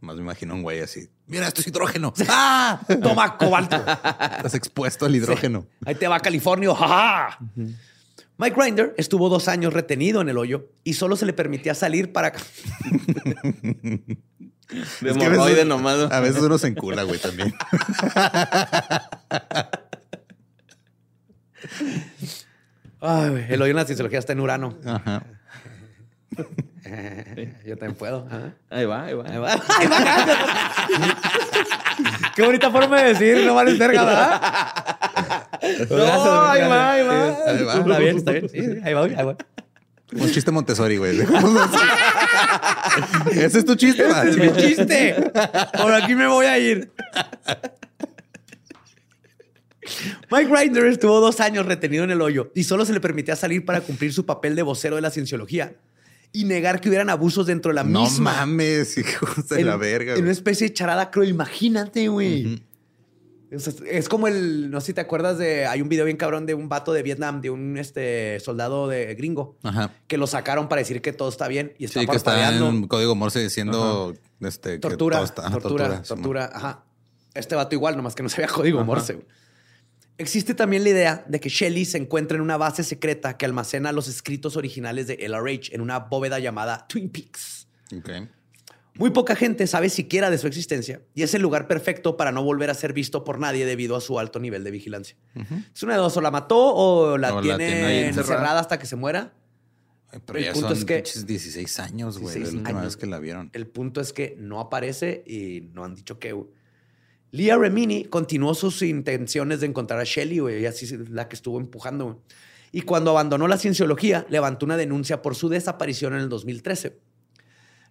más me imagino un güey así. Mira, esto es hidrógeno. ¡Ah! Toma cobalto. Estás expuesto al hidrógeno. Ahí te va California. ¡Ja, ja! Mike Grinder estuvo dos años retenido en el hoyo y solo se le permitía salir para... De Es que a veces- nomás. A veces uno se encula, güey, también. Ay, güey, el hoyo en la cienciología está en Urano. Ajá. Yo también puedo. Ajá. Ahí va, ahí va. Ahí va. Ahí va. Qué bonita forma de decir, no vales verga, ¿verdad? No, ahí va, ahí va. Ahí va. Está bien, está bien. Sí, ahí va, ahí va. Un chiste Montessori, güey. Ese es tu chiste, va. Es mi chiste. Por aquí me voy a ir. Mike Grinder estuvo dos años retenido en el hoyo y solo se le permitía salir para cumplir su papel de vocero de la cienciología y negar que hubieran abusos dentro de la No misma. mames, hijos de en, la verga. En una especie de charada cruel. Imagínate, güey. Es como el, no sé si te acuerdas de, hay un video bien cabrón de un vato de Vietnam, de un este, soldado de gringo, Ajá. que lo sacaron para decir que todo está bien y está Sí, que está en código Morse diciendo este, que Tortura, todo está- ajá, tortura, tortura, ajá. Este vato igual, nomás que no sabía código Morse. güey. Existe también la idea de que Shelley se encuentra en una base secreta que almacena los escritos originales de LRH en una bóveda llamada Twin Peaks. Ok. Muy poca gente sabe siquiera de su existencia y es el lugar perfecto para no volver a ser visto por nadie debido a su alto nivel de vigilancia. Es una de dos, o la mató o la la tiene, ahí encerrada. hasta que se muera. Ay, Pero El ya punto son es que- pinches 16 años, güey, de 16 la última vez que la vieron. El punto es que no aparece y no han dicho que. Leah Remini continuó sus intenciones de encontrar a Shelley, güey, y así es la que estuvo empujando. güey. Y cuando abandonó la cienciología, levantó una denuncia por su desaparición en el 2013.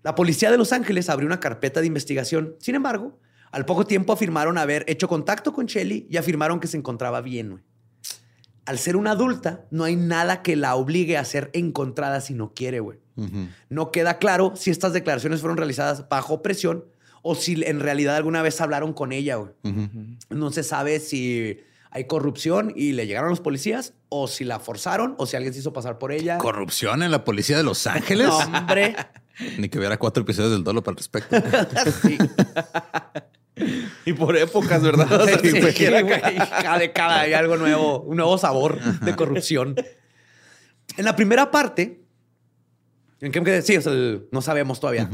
La policía de Los Ángeles abrió una carpeta de investigación. Sin embargo, Al poco tiempo afirmaron haber hecho contacto con Shelly y afirmaron que se encontraba bien. güey. Al ser una adulta, no hay nada que la obligue a ser encontrada si no quiere, güey. No queda claro si estas declaraciones fueron realizadas bajo presión o si en realidad alguna vez hablaron con ella, güey. No se sabe si hay corrupción y le llegaron los policías o si la forzaron o si alguien se hizo pasar por ella. Corrupción en la policía de Los Ángeles. No, hombre. Ni que hubiera cuatro episodios del dolo para el respecto. Sí. Y por épocas, ¿verdad? O sea, Sí, siquiera güey. Cada década hay algo nuevo, un nuevo sabor de corrupción. En la primera parte, ¿en qué me quedé? Sí, o sea, el- no sabemos todavía.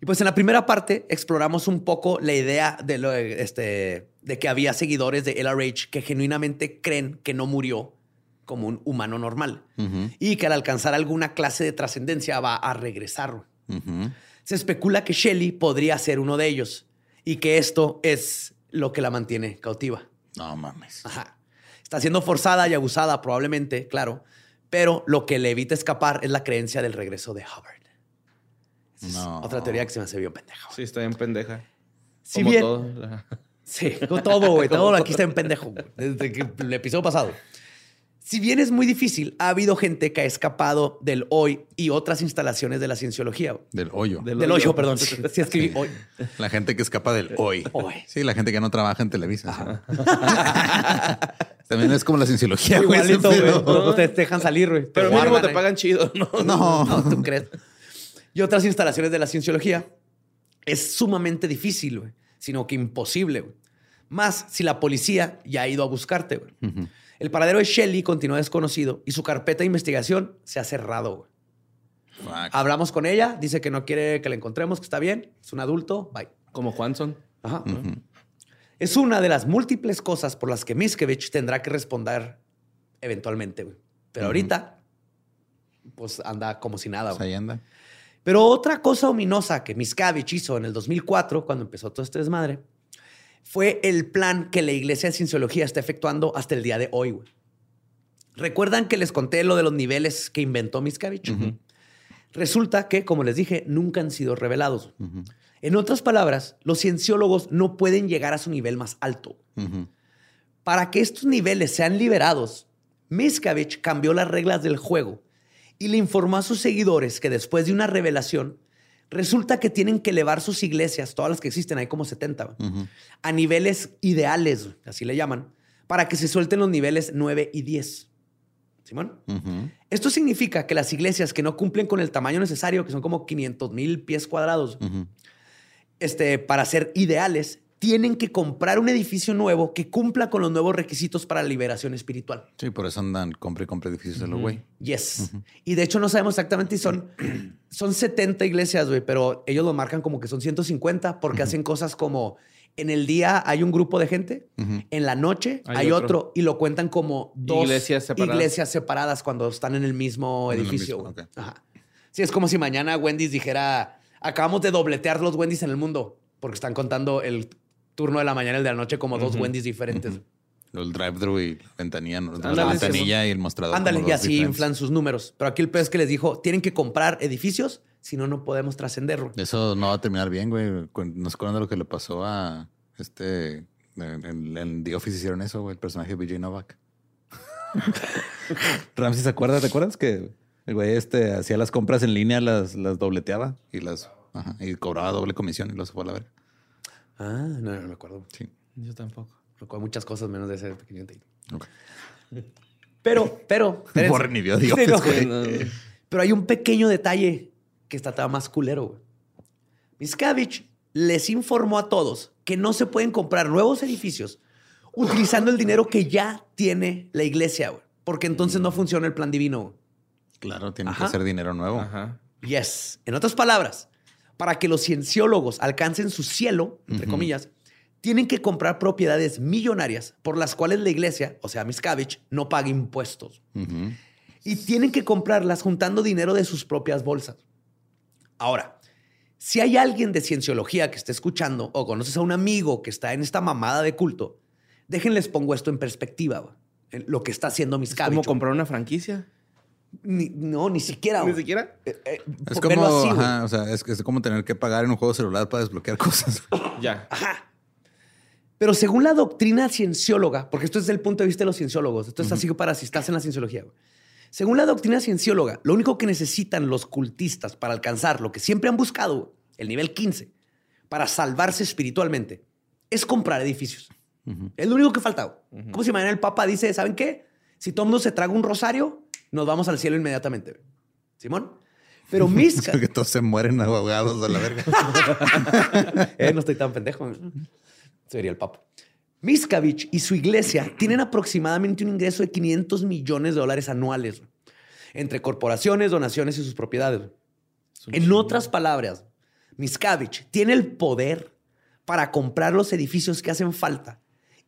Y pues en la primera parte exploramos un poco la idea de, lo, este, de que había seguidores de LRH que genuinamente creen que no murió como un humano normal y que al alcanzar alguna clase de trascendencia va a regresar. Se especula que Shelley podría ser uno de ellos y que esto es lo que la mantiene cautiva. No mames. Ajá. Está siendo forzada y abusada probablemente, claro, pero lo que le evita escapar es la creencia del regreso de Hubbard. Es No. Otra teoría que se me hace bien pendeja. güey. Sí, está bien pendeja. Si Como bien, todo. sí, con todo, güey, todo aquí está en pendejo, desde que el episodio pasado. Si bien es muy difícil, ha habido gente que ha escapado del hoy y otras instalaciones de la cienciología. Del hoyo. Del Del hoyo. hoyo, perdón. Sí, escribí hoy. La gente que escapa del hoy. Hoy. Sí, la gente que no trabaja en Televisa. sí. También es como la cienciología, güey. ese Igualito, güey. pedo. No te dejan salir, güey. Pero Te mínimo te pagan chido, ¿no? No. No, ¿tú crees? Y otras instalaciones de la cienciología es sumamente difícil, güey, sino que imposible. güey. Más si la policía ya ha ido a buscarte. güey. El paradero de Shelley continúa desconocido y su carpeta de investigación se ha cerrado. güey. Fuck. Hablamos con ella, dice que no quiere que la encontremos, que está bien, es un adulto, bye. Como Juanson. Ajá. Es una de las múltiples cosas por las que Miskevich tendrá que responder eventualmente. güey. Pero ahorita, pues anda como si nada. Pues ahí anda. Pero otra cosa ominosa que Miscavige hizo en el 2004, cuando empezó todo este desmadre, fue el plan que la Iglesia de Cienciología está efectuando hasta el día de hoy. ¿Recuerdan que les conté lo de los niveles que inventó Miscavige? Resulta que, como les dije, nunca han sido revelados. En otras palabras, los cienciólogos no pueden llegar a su nivel más alto. Para que estos niveles sean liberados, Miscavige cambió las reglas del juego y le informó a sus seguidores que después de una revelación, resulta que tienen que elevar sus iglesias, todas las que existen, hay como 70, Ujú. a niveles ideales, así le llaman, para que se suelten los niveles 9 y 10. ¿Simón? Esto significa que las iglesias que no cumplen con el tamaño necesario, que son como 500 mil pies cuadrados, este, para ser ideales, tienen que comprar un edificio nuevo que cumpla con los nuevos requisitos para la liberación espiritual. Sí, por eso andan compre y compre edificios de los güey. Yes. Y de hecho no sabemos exactamente si son, son 70 iglesias, güey, pero ellos lo marcan como que son 150 porque hacen cosas como en el día hay un grupo de gente, en la noche hay, Hay otro. otro. y lo cuentan como dos Iglesias separadas. iglesias separadas cuando están en el mismo En el edificio. mismo. Ajá. Sí, es como si mañana Wendy's dijera, acabamos de dobletear los Wendy's en el mundo porque están contando el turno de la mañana y el de la noche como dos Wendy's diferentes. El drive-thru y la ventanilla, ¿no? la ventanilla y el mostrador. Ándale, y así diferentes. inflan sus números. Pero aquí el pez que les dijo, tienen que comprar edificios, si no, no podemos trascender. güey. Eso no va a terminar bien, güey. No acuerdan de lo que le pasó a este. En, en- en The Office hicieron eso, güey, el personaje de BJ Novak. Ramsey, ¿se acuerda? ¿Te acuerdas que el güey este hacía las compras en línea, las, las dobleteaba y las ajá, y cobraba doble comisión y los fue a la verga? Ah, no, no me acuerdo. Sí. Yo tampoco. Me acuerdo muchas cosas menos de ese pequeño detalle. Ok. Pero, pero. espérense. Borre ni vio. Pero hay un pequeño detalle que está todavía más culero, güey. Miscavige les informó a todos que no se pueden comprar nuevos edificios utilizando el dinero que ya tiene la iglesia, güey. Porque entonces no funciona el plan divino. güey. Claro, tiene Ajá. que hacer dinero nuevo. Ajá. Yes. En otras palabras, para que los cienciólogos alcancen su cielo, entre comillas, tienen que comprar propiedades millonarias por las cuales la iglesia, o sea, Miscavige, no paga impuestos. Y tienen que comprarlas juntando dinero de sus propias bolsas. Ahora, si hay alguien de cienciología que esté escuchando o conoces a un amigo que está en esta mamada de culto, déjenles pongo esto en perspectiva, en lo que está haciendo ¿Es Miscavige. como güey. comprar una franquicia? Ni- no, ni siquiera. Ni siquiera. Eh, eh, Es como, así, güey. ajá, o sea, es, es como tener que pagar en un juego celular para desbloquear cosas. Ya. Ajá. Pero según la doctrina ciencióloga, porque esto es el punto de vista de los cienciólogos, esto es así para si estás en la cienciología. güey. Según la doctrina ciencióloga, lo único que necesitan los cultistas para alcanzar lo que siempre han buscado, el nivel 15, para salvarse espiritualmente, es comprar edificios. Es lo único que falta. güey. Como si mañana el Papa dice, ¿saben qué? Si todo el mundo se traga un rosario, nos vamos al cielo inmediatamente. Simón. Pero mis... Porque todos se mueren ahogados a la verga. Eh, no estoy tan pendejo. Sería el Papa. Miscavige y su iglesia tienen aproximadamente un ingreso de 500 millones de dólares anuales entre corporaciones, donaciones y sus propiedades. En otras palabras, Miscavige tiene el poder para comprar los edificios que hacen falta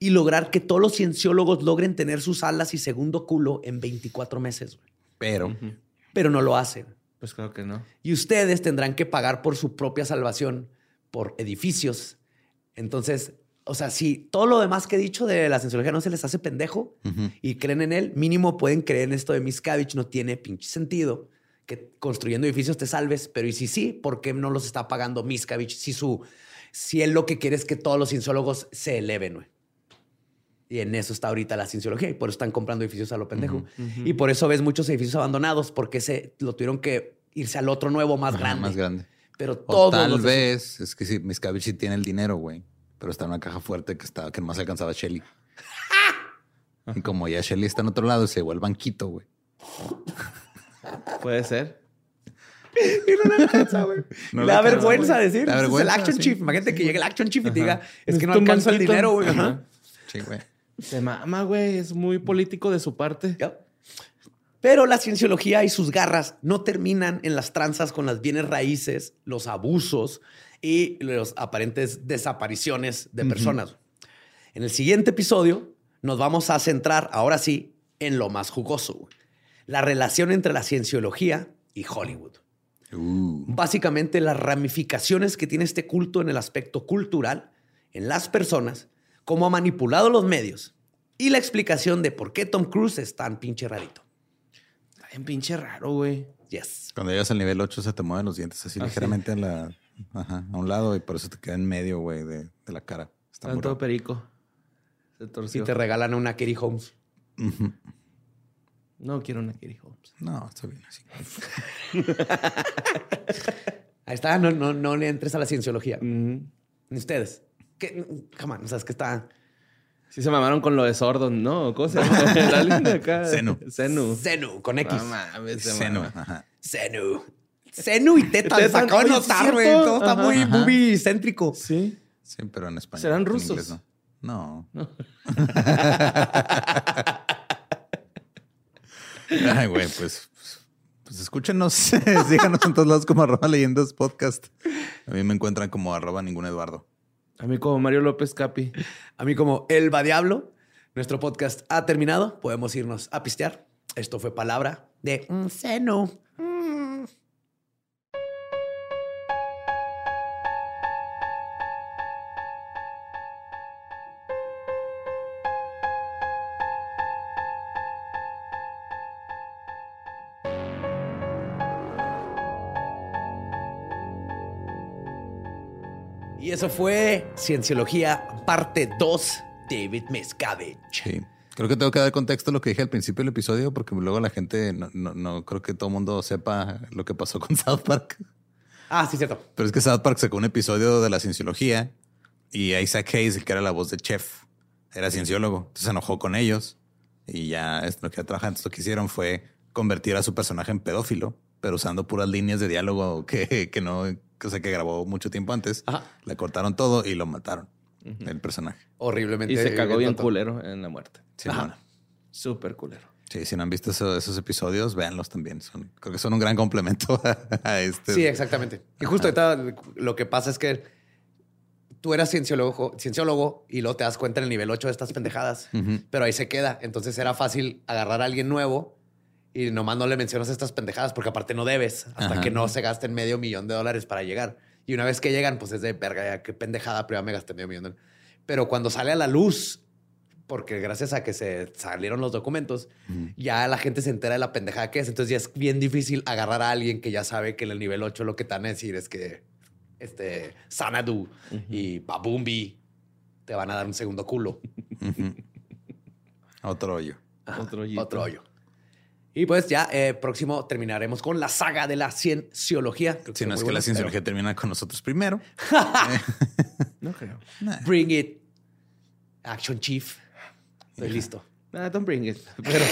y lograr que todos los cienciólogos logren tener sus alas y segundo culo en 24 meses. güey. Pero Pero no lo hacen. Pues claro que no. Y ustedes tendrán que pagar por su propia salvación, por edificios. Entonces, o sea, si todo lo demás que he dicho de la cienciología no se les hace pendejo y creen en él, mínimo pueden creer en esto de Miscavige, no tiene pinche sentido que construyendo edificios te salves, pero y si sí, ¿por qué no los está pagando Miscavige si su si él lo que quiere es que todos los cienciólogos se eleven, güey? Y en eso está ahorita la cienciología y por eso están comprando edificios a lo pendejo. Y por eso ves muchos edificios abandonados porque se lo tuvieron que irse al otro nuevo más Ajá, grande. más grande. Pero O todos tal los- vez, es que sí, Miscavige sí tiene el dinero, güey. Pero está en una caja fuerte que, está, que más alcanzaba a Shelly. y como ya Shelly está en otro lado, se llevó al banquito, güey. Puede ser. Y no le alcanza, güey. No le le da alcanza, vergüenza güey. decir. Da "Ese es vergüenza, el action sí. chief. Imagínate que llegue el action chief y te diga, es que no alcanza el dinero, güey. Sí, güey. Se mama, güey. Es muy político de su parte. Pero la cienciología y sus garras no terminan en las tranzas con las bienes raíces, los abusos y las aparentes desapariciones de personas. En el siguiente episodio nos vamos a centrar, ahora sí, en lo más jugoso, la relación entre la cienciología y Hollywood. Uh, Básicamente las ramificaciones que tiene este culto en el aspecto cultural, en las personas, cómo ha manipulado los medios y la explicación de por qué Tom Cruise es tan pinche rarito. Está bien pinche raro, güey. Yes. cuando llegas al nivel 8 se te mueven los dientes así Ah, ligeramente a, la, ajá, a un lado y por eso te queda en medio, güey, de, de la cara. Está todo raro. perico. Se Si torció. te regalan una Kerry Holmes. No quiero una Kerry Holmes. No, está bien así. Ahí está, no, no, no le entres a la cienciología. Ni ustedes. ¿Qué? Come on, o sea, es que está... Sí se mamaron con lo de Sordon, ¿no? ¿Cómo se llama? La linda acá. Zenu. Zenu. Zenu, con X. Ajá. Zenu. Zenu y Se acabo de notar, ¿es güey. Todo está Ajá. muy Ajá. movie céntrico. Sí. Sí, pero en español. ¿Serán rusos? inglés no. No. Ay, güey, pues, pues, pues escúchenos. Síganos en todos lados como arroba leyendas podcast. A mí me encuentran como arroba ningún Eduardo. A mí como Mario López Capi. A mí como Elba Diablo, nuestro podcast ha terminado. Podemos irnos a pistear. Esto fue palabra de un seno. Eso fue Cienciología, parte 2, David Miscavige. Sí. Creo que tengo que dar contexto a lo que dije al principio del episodio, porque luego la gente no, no, no creo que todo el mundo sepa lo que pasó con South Park. Ah, sí, cierto. Pero es que South Park sacó un episodio de la cienciología y Isaac Hayes, el que era la voz de Chef, era cienciólogo. Entonces se enojó con ellos y ya es lo que trabaja. Entonces lo que hicieron fue convertir a su personaje en pedófilo, pero usando puras líneas de diálogo que, que no, que, o sea, que grabó mucho tiempo antes. Ajá. Le cortaron todo y lo mataron, el personaje. Horriblemente. Y se cagó bien tonto. culero en la muerte. Sí, Ajá. Súper culero. Sí, si no han visto eso- esos episodios, véanlos también. Son, creo que son un gran complemento a, a este. Sí, exactamente. Y justo ahorita lo que pasa es que tú eras cienciólogo, cienciólogo y luego te das cuenta en el nivel 8 de estas pendejadas, pero ahí se queda. Entonces era fácil agarrar a alguien nuevo y nomás no le mencionas estas pendejadas porque aparte no debes hasta Ajá. que no se gasten medio millón de dólares para llegar. Y una vez que llegan, pues es de verga, ya qué pendejada, pero ya me gasté medio millón. de- Pero cuando sale a la luz, porque gracias a que se salieron los documentos, ya la gente se entera de la pendejada que es. Entonces ya es bien difícil agarrar a alguien que ya sabe que en el nivel 8 lo que te van a decir es que este Sanadu y Babumbi te van a dar un segundo culo. Otro hoyo. Ajá, Otro. Otro hoyo. Y pues ya eh, próximo terminaremos con la saga de la cienciología. Creo Si no es que la cienciología termina con nosotros primero. No creo. pero Bring it. Action Chief. Estoy listo. Nah, don't bring it. Pero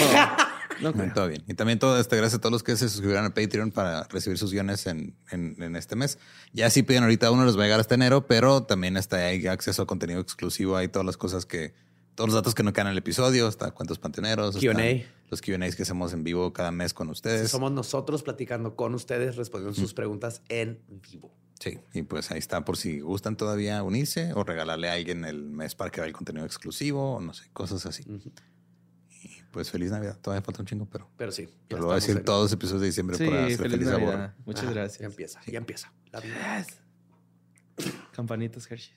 no creo. Todo bien. Y también todo este, gracias a todos los que se suscribieron a Patreon para recibir sus guiones en, en- en este mes. Ya si piden ahorita uno les va a llegar hasta enero, pero también está ahí acceso a contenido exclusivo. Hay todas las cosas que, todos los datos que no quedan en el episodio, hasta cuentos panteoneros. Q&A. Los Q&A que hacemos en vivo cada mes con ustedes. Somos nosotros platicando con ustedes, respondiendo sus preguntas en vivo. Sí, y pues ahí está por si gustan todavía unirse o regalarle a alguien el mes para que vea el contenido exclusivo o no sé, cosas así. Y pues feliz Navidad. Todavía falta un chingo, pero, Pero sí. pero lo voy a decir en- todos los episodios de diciembre Sí, para hacer feliz, feliz, Navidad. sabor. Muchas Ajá, gracias. Ya empieza, ya empieza. La vida. Campanitas Hershey's.